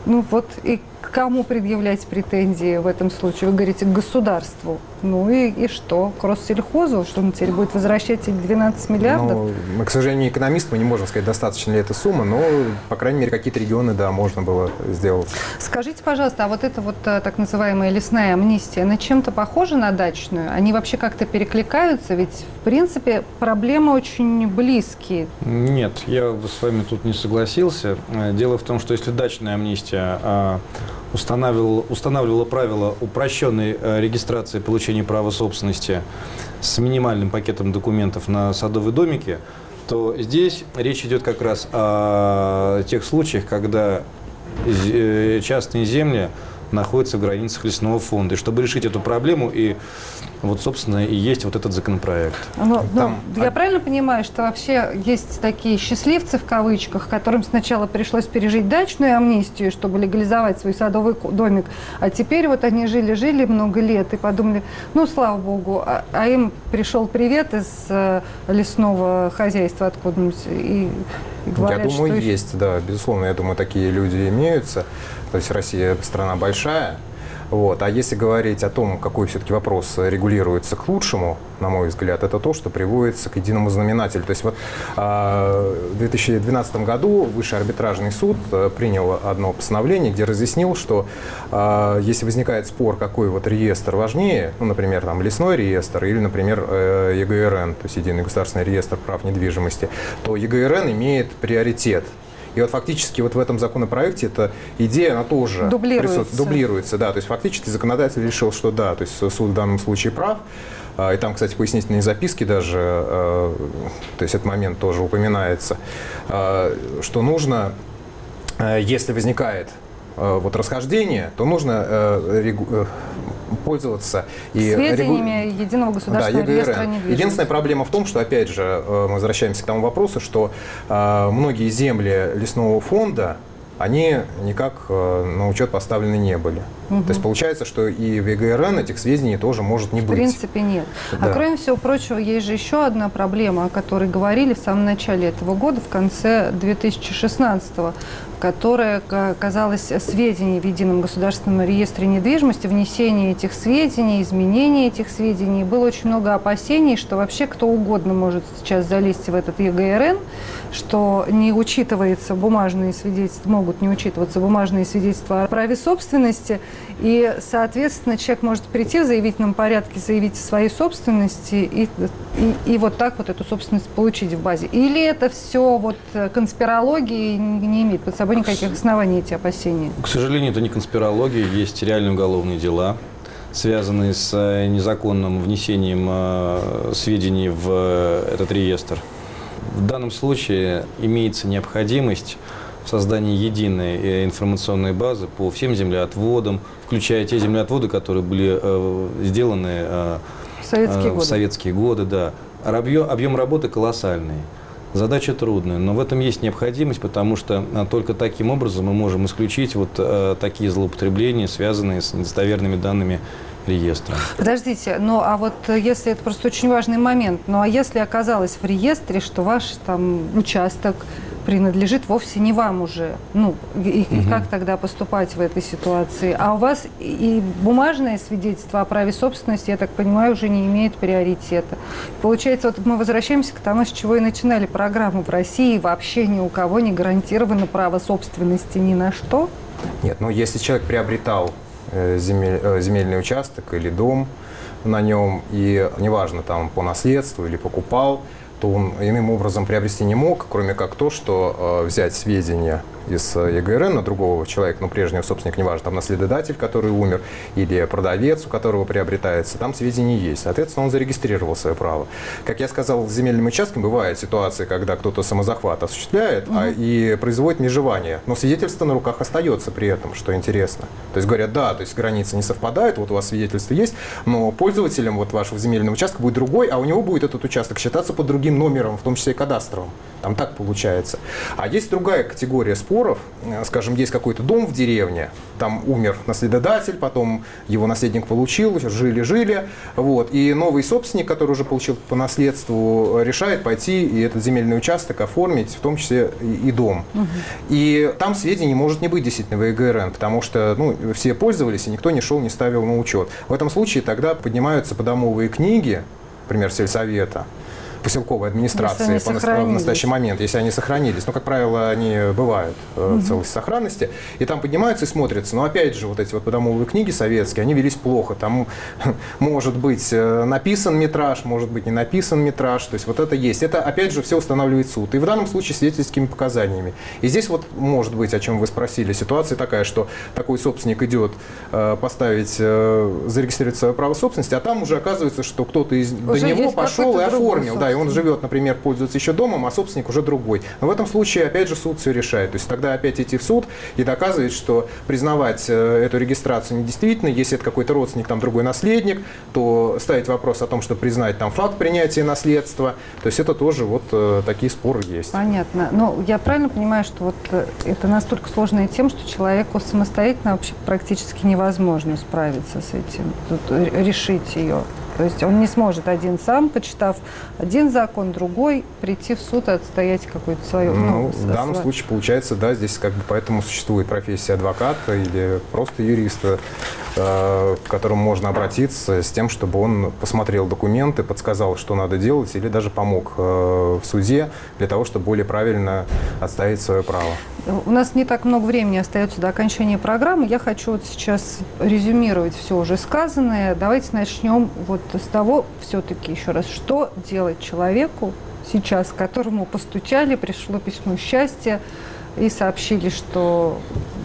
Ну вот и кому предъявлять претензии в этом случае? Вы говорите, к государству. Ну и, и что? К Россельхозу? Что он теперь будет возвращать эти 12 миллиардов? Ну, мы, к сожалению, не экономист, мы не можем сказать, достаточно ли эта сумма, но, по крайней мере, какие-то регионы, да, можно было сделать. Скажите, пожалуйста, а вот эта вот э, так называемая лесная амнистия, она чем-то похожа на дачную? Они вообще как-то перекликаются? Ведь, в принципе, проблемы очень близкие. Нет, я с вами тут не согласился. Э, дело в том, что если дачная амнистия а, устанавливала, устанавливала правила упрощенной э, регистрации получения права собственности с минимальным пакетом документов на садовые домики, то здесь речь идет как раз о тех случаях, когда э, частные земли находятся в границах лесного фонда. И чтобы решить эту проблему и вот, собственно, и есть вот этот законопроект. Но, ну, ну, Там... Я правильно понимаю, что вообще есть такие счастливцы, в кавычках, которым сначала пришлось пережить дачную амнистию, чтобы легализовать свой садовый домик, а теперь вот они жили-жили много лет и подумали, ну, слава богу, а, а им пришел привет из э, лесного хозяйства откуда-нибудь и, и говорят, Я думаю, что... есть, да, безусловно, я думаю, такие люди имеются. То есть Россия страна большая, вот. А если говорить о том, какой все-таки вопрос регулируется к лучшему, на мой взгляд, это то, что приводится к единому знаменателю. То есть вот а, в 2012 году Высший арбитражный суд э, принял одно постановление, где разъяснил, что а, если возникает спор, какой вот реестр важнее, ну, например, там лесной реестр или, например, э, ЕГРН, то есть Единый государственный реестр прав недвижимости, то ЕГРН имеет приоритет и вот фактически вот в этом законопроекте эта идея, она тоже дублируется. дублируется да, то есть фактически законодатель решил, что да, то есть суд в данном случае прав, а, и там, кстати, пояснительные записки даже, а, то есть этот момент тоже упоминается, а, что нужно, если возникает вот расхождение, то нужно пользоваться. И Сведениями регу... единого государственного да, реестра недвижимости. Единственная проблема в том, что, опять же, э, мы возвращаемся к тому вопросу, что э, многие земли лесного фонда, они никак э, на учет поставлены не были. Угу. То есть получается, что и в ЕГРН этих сведений тоже может не в быть. В принципе, нет. А да. А кроме всего прочего, есть же еще одна проблема, о которой говорили в самом начале этого года, в конце 2016 -го которое казалось сведений в едином государственном реестре недвижимости, внесение этих сведений, изменение этих сведений. Было очень много опасений, что вообще кто угодно может сейчас залезть в этот ЕГРН, что не учитывается бумажные свидетельства, могут не учитываться бумажные свидетельства о праве собственности, и, соответственно, человек может прийти в заявительном порядке, заявить о своей собственности и, и, и вот так вот эту собственность получить в базе. Или это все вот конспирология не имеет под собой никаких оснований эти опасения? К сожалению, это не конспирология, есть реальные уголовные дела, связанные с э, незаконным внесением э, сведений в э, этот реестр. В данном случае имеется необходимость в создании единой информационной базы по всем землеотводам, включая те землеотводы, которые были э, сделаны э, советские в годы. советские годы. Да. Объем, объем работы колоссальный. Задача трудная, но в этом есть необходимость, потому что только таким образом мы можем исключить вот э, такие злоупотребления, связанные с недостоверными данными реестра. Подождите, ну а вот если это просто очень важный момент, ну а если оказалось в реестре, что ваш там участок принадлежит вовсе не вам уже. Ну, и, угу. как тогда поступать в этой ситуации? А у вас и бумажное свидетельство о праве собственности, я так понимаю, уже не имеет приоритета. Получается, вот мы возвращаемся к тому, с чего и начинали программу. В России вообще ни у кого не гарантировано право собственности ни на что? Нет, ну если человек приобретал э, земель, э, земельный участок или дом на нем, и неважно, там по наследству или покупал, то он иным образом приобрести не мог, кроме как то, что э, взять сведения из э, ЕГРН на другого человека, ну, прежнего собственника, неважно, там наследодатель, который умер, или продавец, у которого приобретается, там сведения есть. Соответственно, он зарегистрировал свое право. Как я сказал, в земельном участке бывают ситуации, когда кто-то самозахват осуществляет угу. а, и производит межевание, но свидетельство на руках остается при этом, что интересно. То есть говорят, да, то есть границы не совпадают, вот у вас свидетельство есть, но пользователем вот вашего земельного участка будет другой, а у него будет этот участок считаться под другим номером, в том числе и кадастровым. Там так получается. А есть другая категория споров. Э, скажем, есть какой-то дом в деревне, там умер наследодатель, потом его наследник получил, жили-жили. Вот, и новый собственник, который уже получил по наследству, решает пойти и этот земельный участок оформить, в том числе и дом. Угу. И там сведений может не быть действительно в ЕГРН, потому что ну, все пользовались, и никто не шел, не ставил на учет. В этом случае тогда поднимаются подомовые книги, например, сельсовета, поселковой администрации по в настоящий момент, если они сохранились. Но, как правило, они бывают угу. в целости сохранности. И там поднимаются и смотрятся. Но, опять же, вот эти вот подомовые книги советские, они велись плохо. Там [LAUGHS] может быть э, написан метраж, может быть не написан метраж. То есть вот это есть. Это, опять же, все устанавливает суд. И в данном случае свидетельскими показаниями. И здесь вот может быть, о чем вы спросили, ситуация такая, что такой собственник идет э, поставить, зарегистрировать свое право собственности, а там уже оказывается, что кто-то из, до него пошел и оформил. Да, и он живет, например, пользуется еще домом, а собственник уже другой. Но в этом случае, опять же, суд все решает. То есть тогда опять идти в суд и доказывать, что признавать э, эту регистрацию недействительной, если это какой-то родственник, там другой наследник, то ставить вопрос о том, что признать там факт принятия наследства. То есть это тоже вот э, такие споры есть. Понятно. Но я правильно понимаю, что вот э, это настолько сложная тема, что человеку самостоятельно вообще практически невозможно справиться с этим, тут, решить ее? То есть он не сможет один сам, почитав один закон, другой, прийти в суд и отстоять какую-то свою... Ну, ну в данном свою... случае получается, да, здесь как бы поэтому существует профессия адвоката или просто юриста, э, к которому можно обратиться с тем, чтобы он посмотрел документы, подсказал, что надо делать, или даже помог э, в суде для того, чтобы более правильно отстоять свое право. У нас не так много времени остается до окончания программы. Я хочу вот сейчас резюмировать все уже сказанное. Давайте начнем вот с того, все-таки еще раз, что делать человеку сейчас, которому постучали, пришло письмо счастья и сообщили, что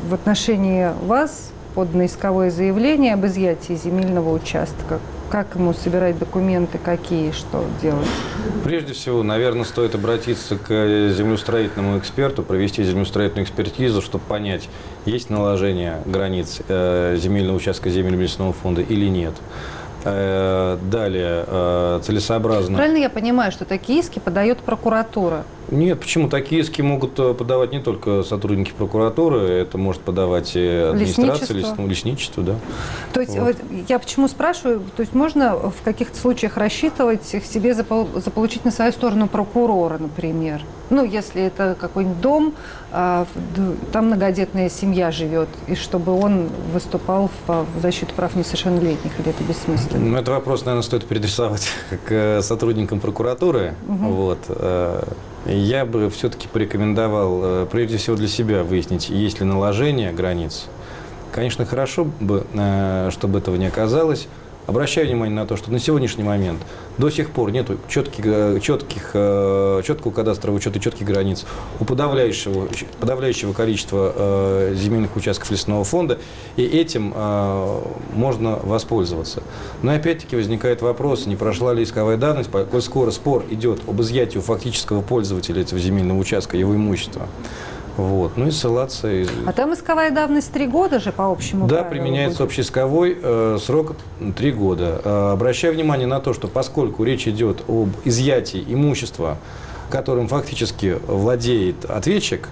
в отношении вас подано исковое заявление об изъятии земельного участка. Как ему собирать документы, какие, что делать? Прежде всего, наверное, стоит обратиться к землеустроительному эксперту, провести землеустроительную экспертизу, чтобы понять, есть наложение границ э, земельного участка земельного лесного фонда или нет. Э, далее, э, целесообразно. Правильно я понимаю, что такие иски подает прокуратура? Нет, почему? Такие иски могут э, подавать не только сотрудники прокуратуры, это может подавать и администрация, лесничество, лесничество да. То есть вот. я почему спрашиваю, то есть можно в каких-то случаях рассчитывать себе заполучить на свою сторону прокурора, например? Ну, если это какой-нибудь дом, а, там многодетная семья живет, и чтобы он выступал в защиту прав несовершеннолетних, или это бессмысленно? Ну, это вопрос, наверное, стоит переадресовать [LAUGHS] к э, сотрудникам прокуратуры. Угу. Вот. Э, я бы все-таки порекомендовал, э, прежде всего для себя, выяснить, есть ли наложение границ. Конечно, хорошо бы, чтобы этого не оказалось. Обращаю внимание на то, что на сегодняшний момент до сих пор нет четких, э, четких, э, четкого кадастрового учета, четких границ у подавляющего, подавляющего количества э, земельных участков лесного фонда, и этим можно воспользоваться. Но опять-таки возникает вопрос, не прошла ли исковая давность, коль скоро спор идет об изъятии у фактического пользователя этого земельного участка его имущества. Вот. Ну и ссылаться. А там исковая давность три года же по общему Да, применяется будет. общеисковой э, срок три года. Э, обращаю внимание на то, что поскольку речь идет об изъятии имущества, которым фактически владеет ответчик,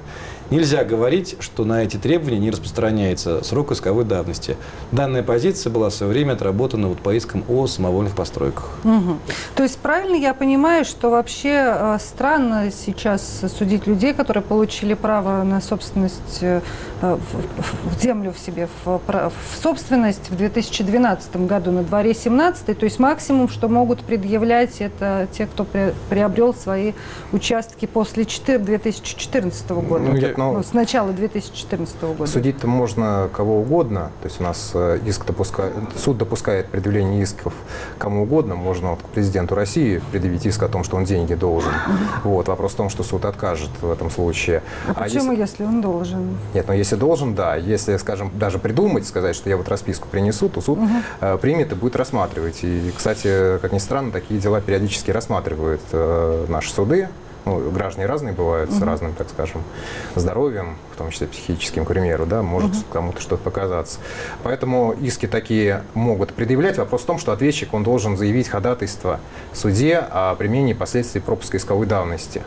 Нельзя говорить, что на эти требования не распространяется срок исковой давности. Данная позиция была в свое время отработана вот по искам о самовольных постройках. Угу. То есть правильно я понимаю, что вообще э, странно сейчас судить людей, которые получили право на собственность э, в, в землю в себе, в, в собственность в 2012 году, на дворе 17 то есть максимум, что могут предъявлять, это те, кто при, приобрел свои участки после 4, 2014 года. Ну, я, но ну, с начала 2014 года. Судить-то можно кого угодно. То есть у нас э, иск допускает, суд допускает предъявление исков кому угодно. Можно вот, к президенту России предъявить иск о том, что он деньги должен. Вот. Вопрос в том, что суд откажет в этом случае. А, а почему, если... если он должен? Нет, но ну, если должен, да. Если, скажем, даже придумать, сказать, что я вот расписку принесу, то суд угу. примет и будет рассматривать. И, кстати, как ни странно, такие дела периодически рассматривают э, наши суды ну, граждане разные бывают, угу. с разным, так скажем, здоровьем, в том числе психическим, к примеру, да, может угу. кому-то что-то показаться. Поэтому иски такие могут предъявлять. Вопрос в том, что ответчик, он должен заявить ходатайство в суде о применении последствий пропуска исковой давности.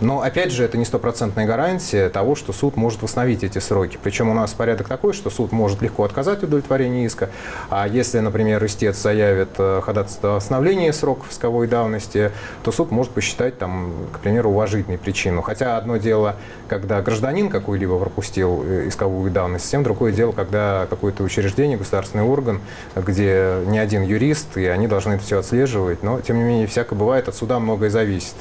Но, опять же, это не стопроцентная гарантия того, что суд может восстановить эти сроки. Причем у нас порядок такой, что суд может легко отказать в иска. А если, например, истец заявит э, ходатайство о восстановлении сроков исковой давности, то суд может посчитать, там, к примеру, уважительной причину. Хотя одно дело, когда гражданин какой-либо пропустил э, исковую давность, совсем другое дело, когда какое-то учреждение, государственный орган, где не один юрист, и они должны это все отслеживать. Но, тем не менее, всякое бывает, от суда многое зависит.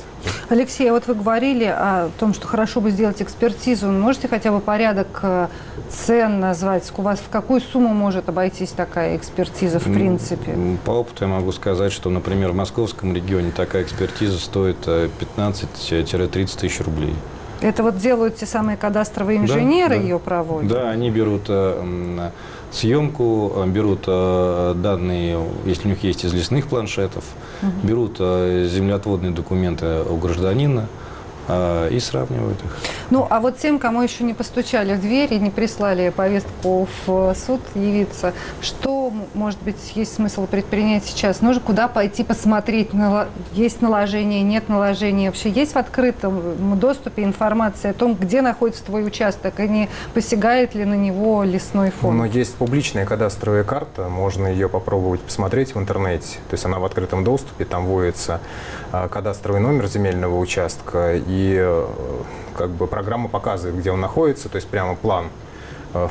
Алексей, а вот вы говорили о том, что хорошо бы сделать экспертизу. Можете хотя бы порядок э, цен назвать? У вас в какую сумму может обойтись такая экспертиза в принципе? По опыту я могу сказать, что, например, в московском регионе такая экспертиза стоит 15-30 э, тысяч рублей. Это вот делают те самые кадастровые инженеры да, да. ее проводят? Да, они берут э, съемку, э, берут э, данные, если у них есть из лесных планшетов, угу. берут э, землеотводные документы у гражданина, а, и сравнивают их. Ну, а вот тем, кому еще не постучали в дверь и не прислали повестку в суд явиться, что, может быть, есть смысл предпринять сейчас? Нужно куда пойти посмотреть, есть наложение, нет наложения? Вообще есть в открытом доступе информация о том, где находится твой участок, и не посягает ли на него лесной фонд? Но есть публичная кадастровая карта, можно ее попробовать посмотреть в интернете. То есть она в открытом доступе, там вводится а, кадастровый номер земельного участка и э, как бы программа показывает, где он находится, то есть прямо план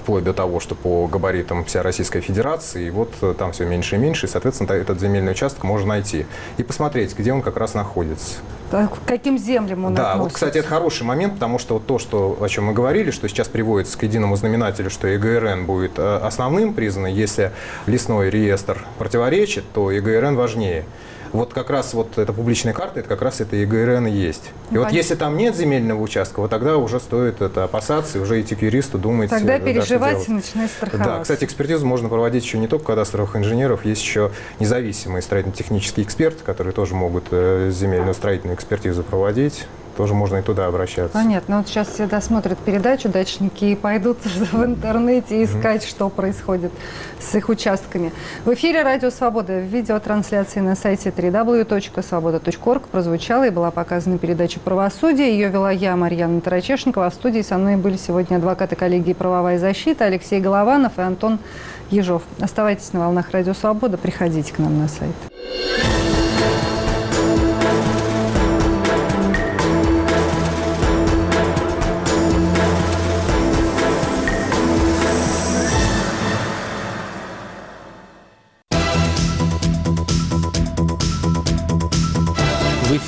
вплоть до того, что по габаритам вся Российская Федерация, и вот э, там все меньше и меньше, и, соответственно, этот земельный участок можно найти и посмотреть, где он как раз находится. К каким землям он Да, относится? вот, кстати, это хороший момент, потому что вот то, что, о чем мы говорили, что сейчас приводится к единому знаменателю, что ЕГРН будет основным признан, если лесной реестр противоречит, то ЕГРН важнее. Вот как раз вот эта публичная карта, это как раз это ЕГРН есть. И Понятно. вот если там нет земельного участка, вот тогда уже стоит это опасаться и уже идти к юристу, думать. Тогда переживать да, и начинать страховаться. Да, кстати, экспертизу можно проводить еще не только кадастровых инженеров, есть еще независимые строительно-технические эксперты, которые тоже могут э, земельную строительную экспертизу проводить тоже можно и туда обращаться. Понятно. Вот сейчас все досмотрят передачу дачники и пойдут [LAUGHS] в интернете искать, mm-hmm. что происходит с их участками. В эфире «Радио Свобода» в видеотрансляции на сайте www.svoboda.org прозвучала и была показана передача «Правосудие». Ее вела я, Марьяна Тарачешникова. А в студии со мной были сегодня адвокаты коллегии «Правовая защита» Алексей Голованов и Антон Ежов. Оставайтесь на волнах «Радио Свобода», приходите к нам на сайт.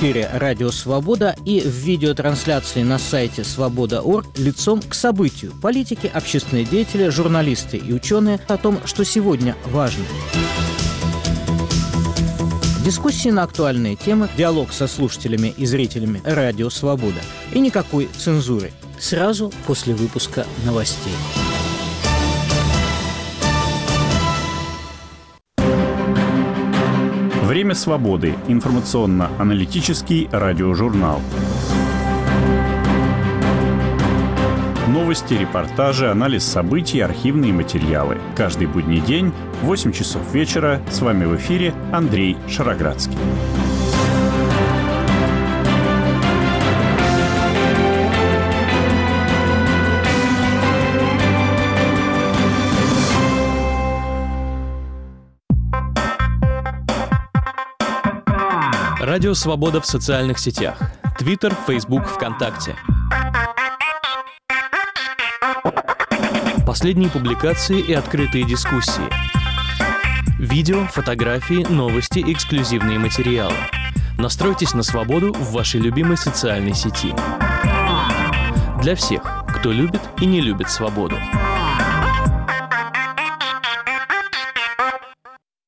Эфире «Радио Свобода» и в видеотрансляции на сайте свобода.орг лицом к событию. Политики, общественные деятели, журналисты и ученые о том, что сегодня важно. Дискуссии на актуальные темы, диалог со слушателями и зрителями «Радио Свобода» и никакой цензуры. Сразу после выпуска новостей. Время свободы. Информационно-аналитический радиожурнал. Новости, репортажи, анализ событий, архивные материалы. Каждый будний день в 8 часов вечера. С вами в эфире Андрей Шароградский. Радио «Свобода» в социальных сетях. Твиттер, Фейсбук, ВКонтакте. Последние публикации и открытые дискуссии. Видео, фотографии, новости, эксклюзивные материалы. Настройтесь на свободу в вашей любимой социальной сети. Для всех, кто любит и не любит свободу.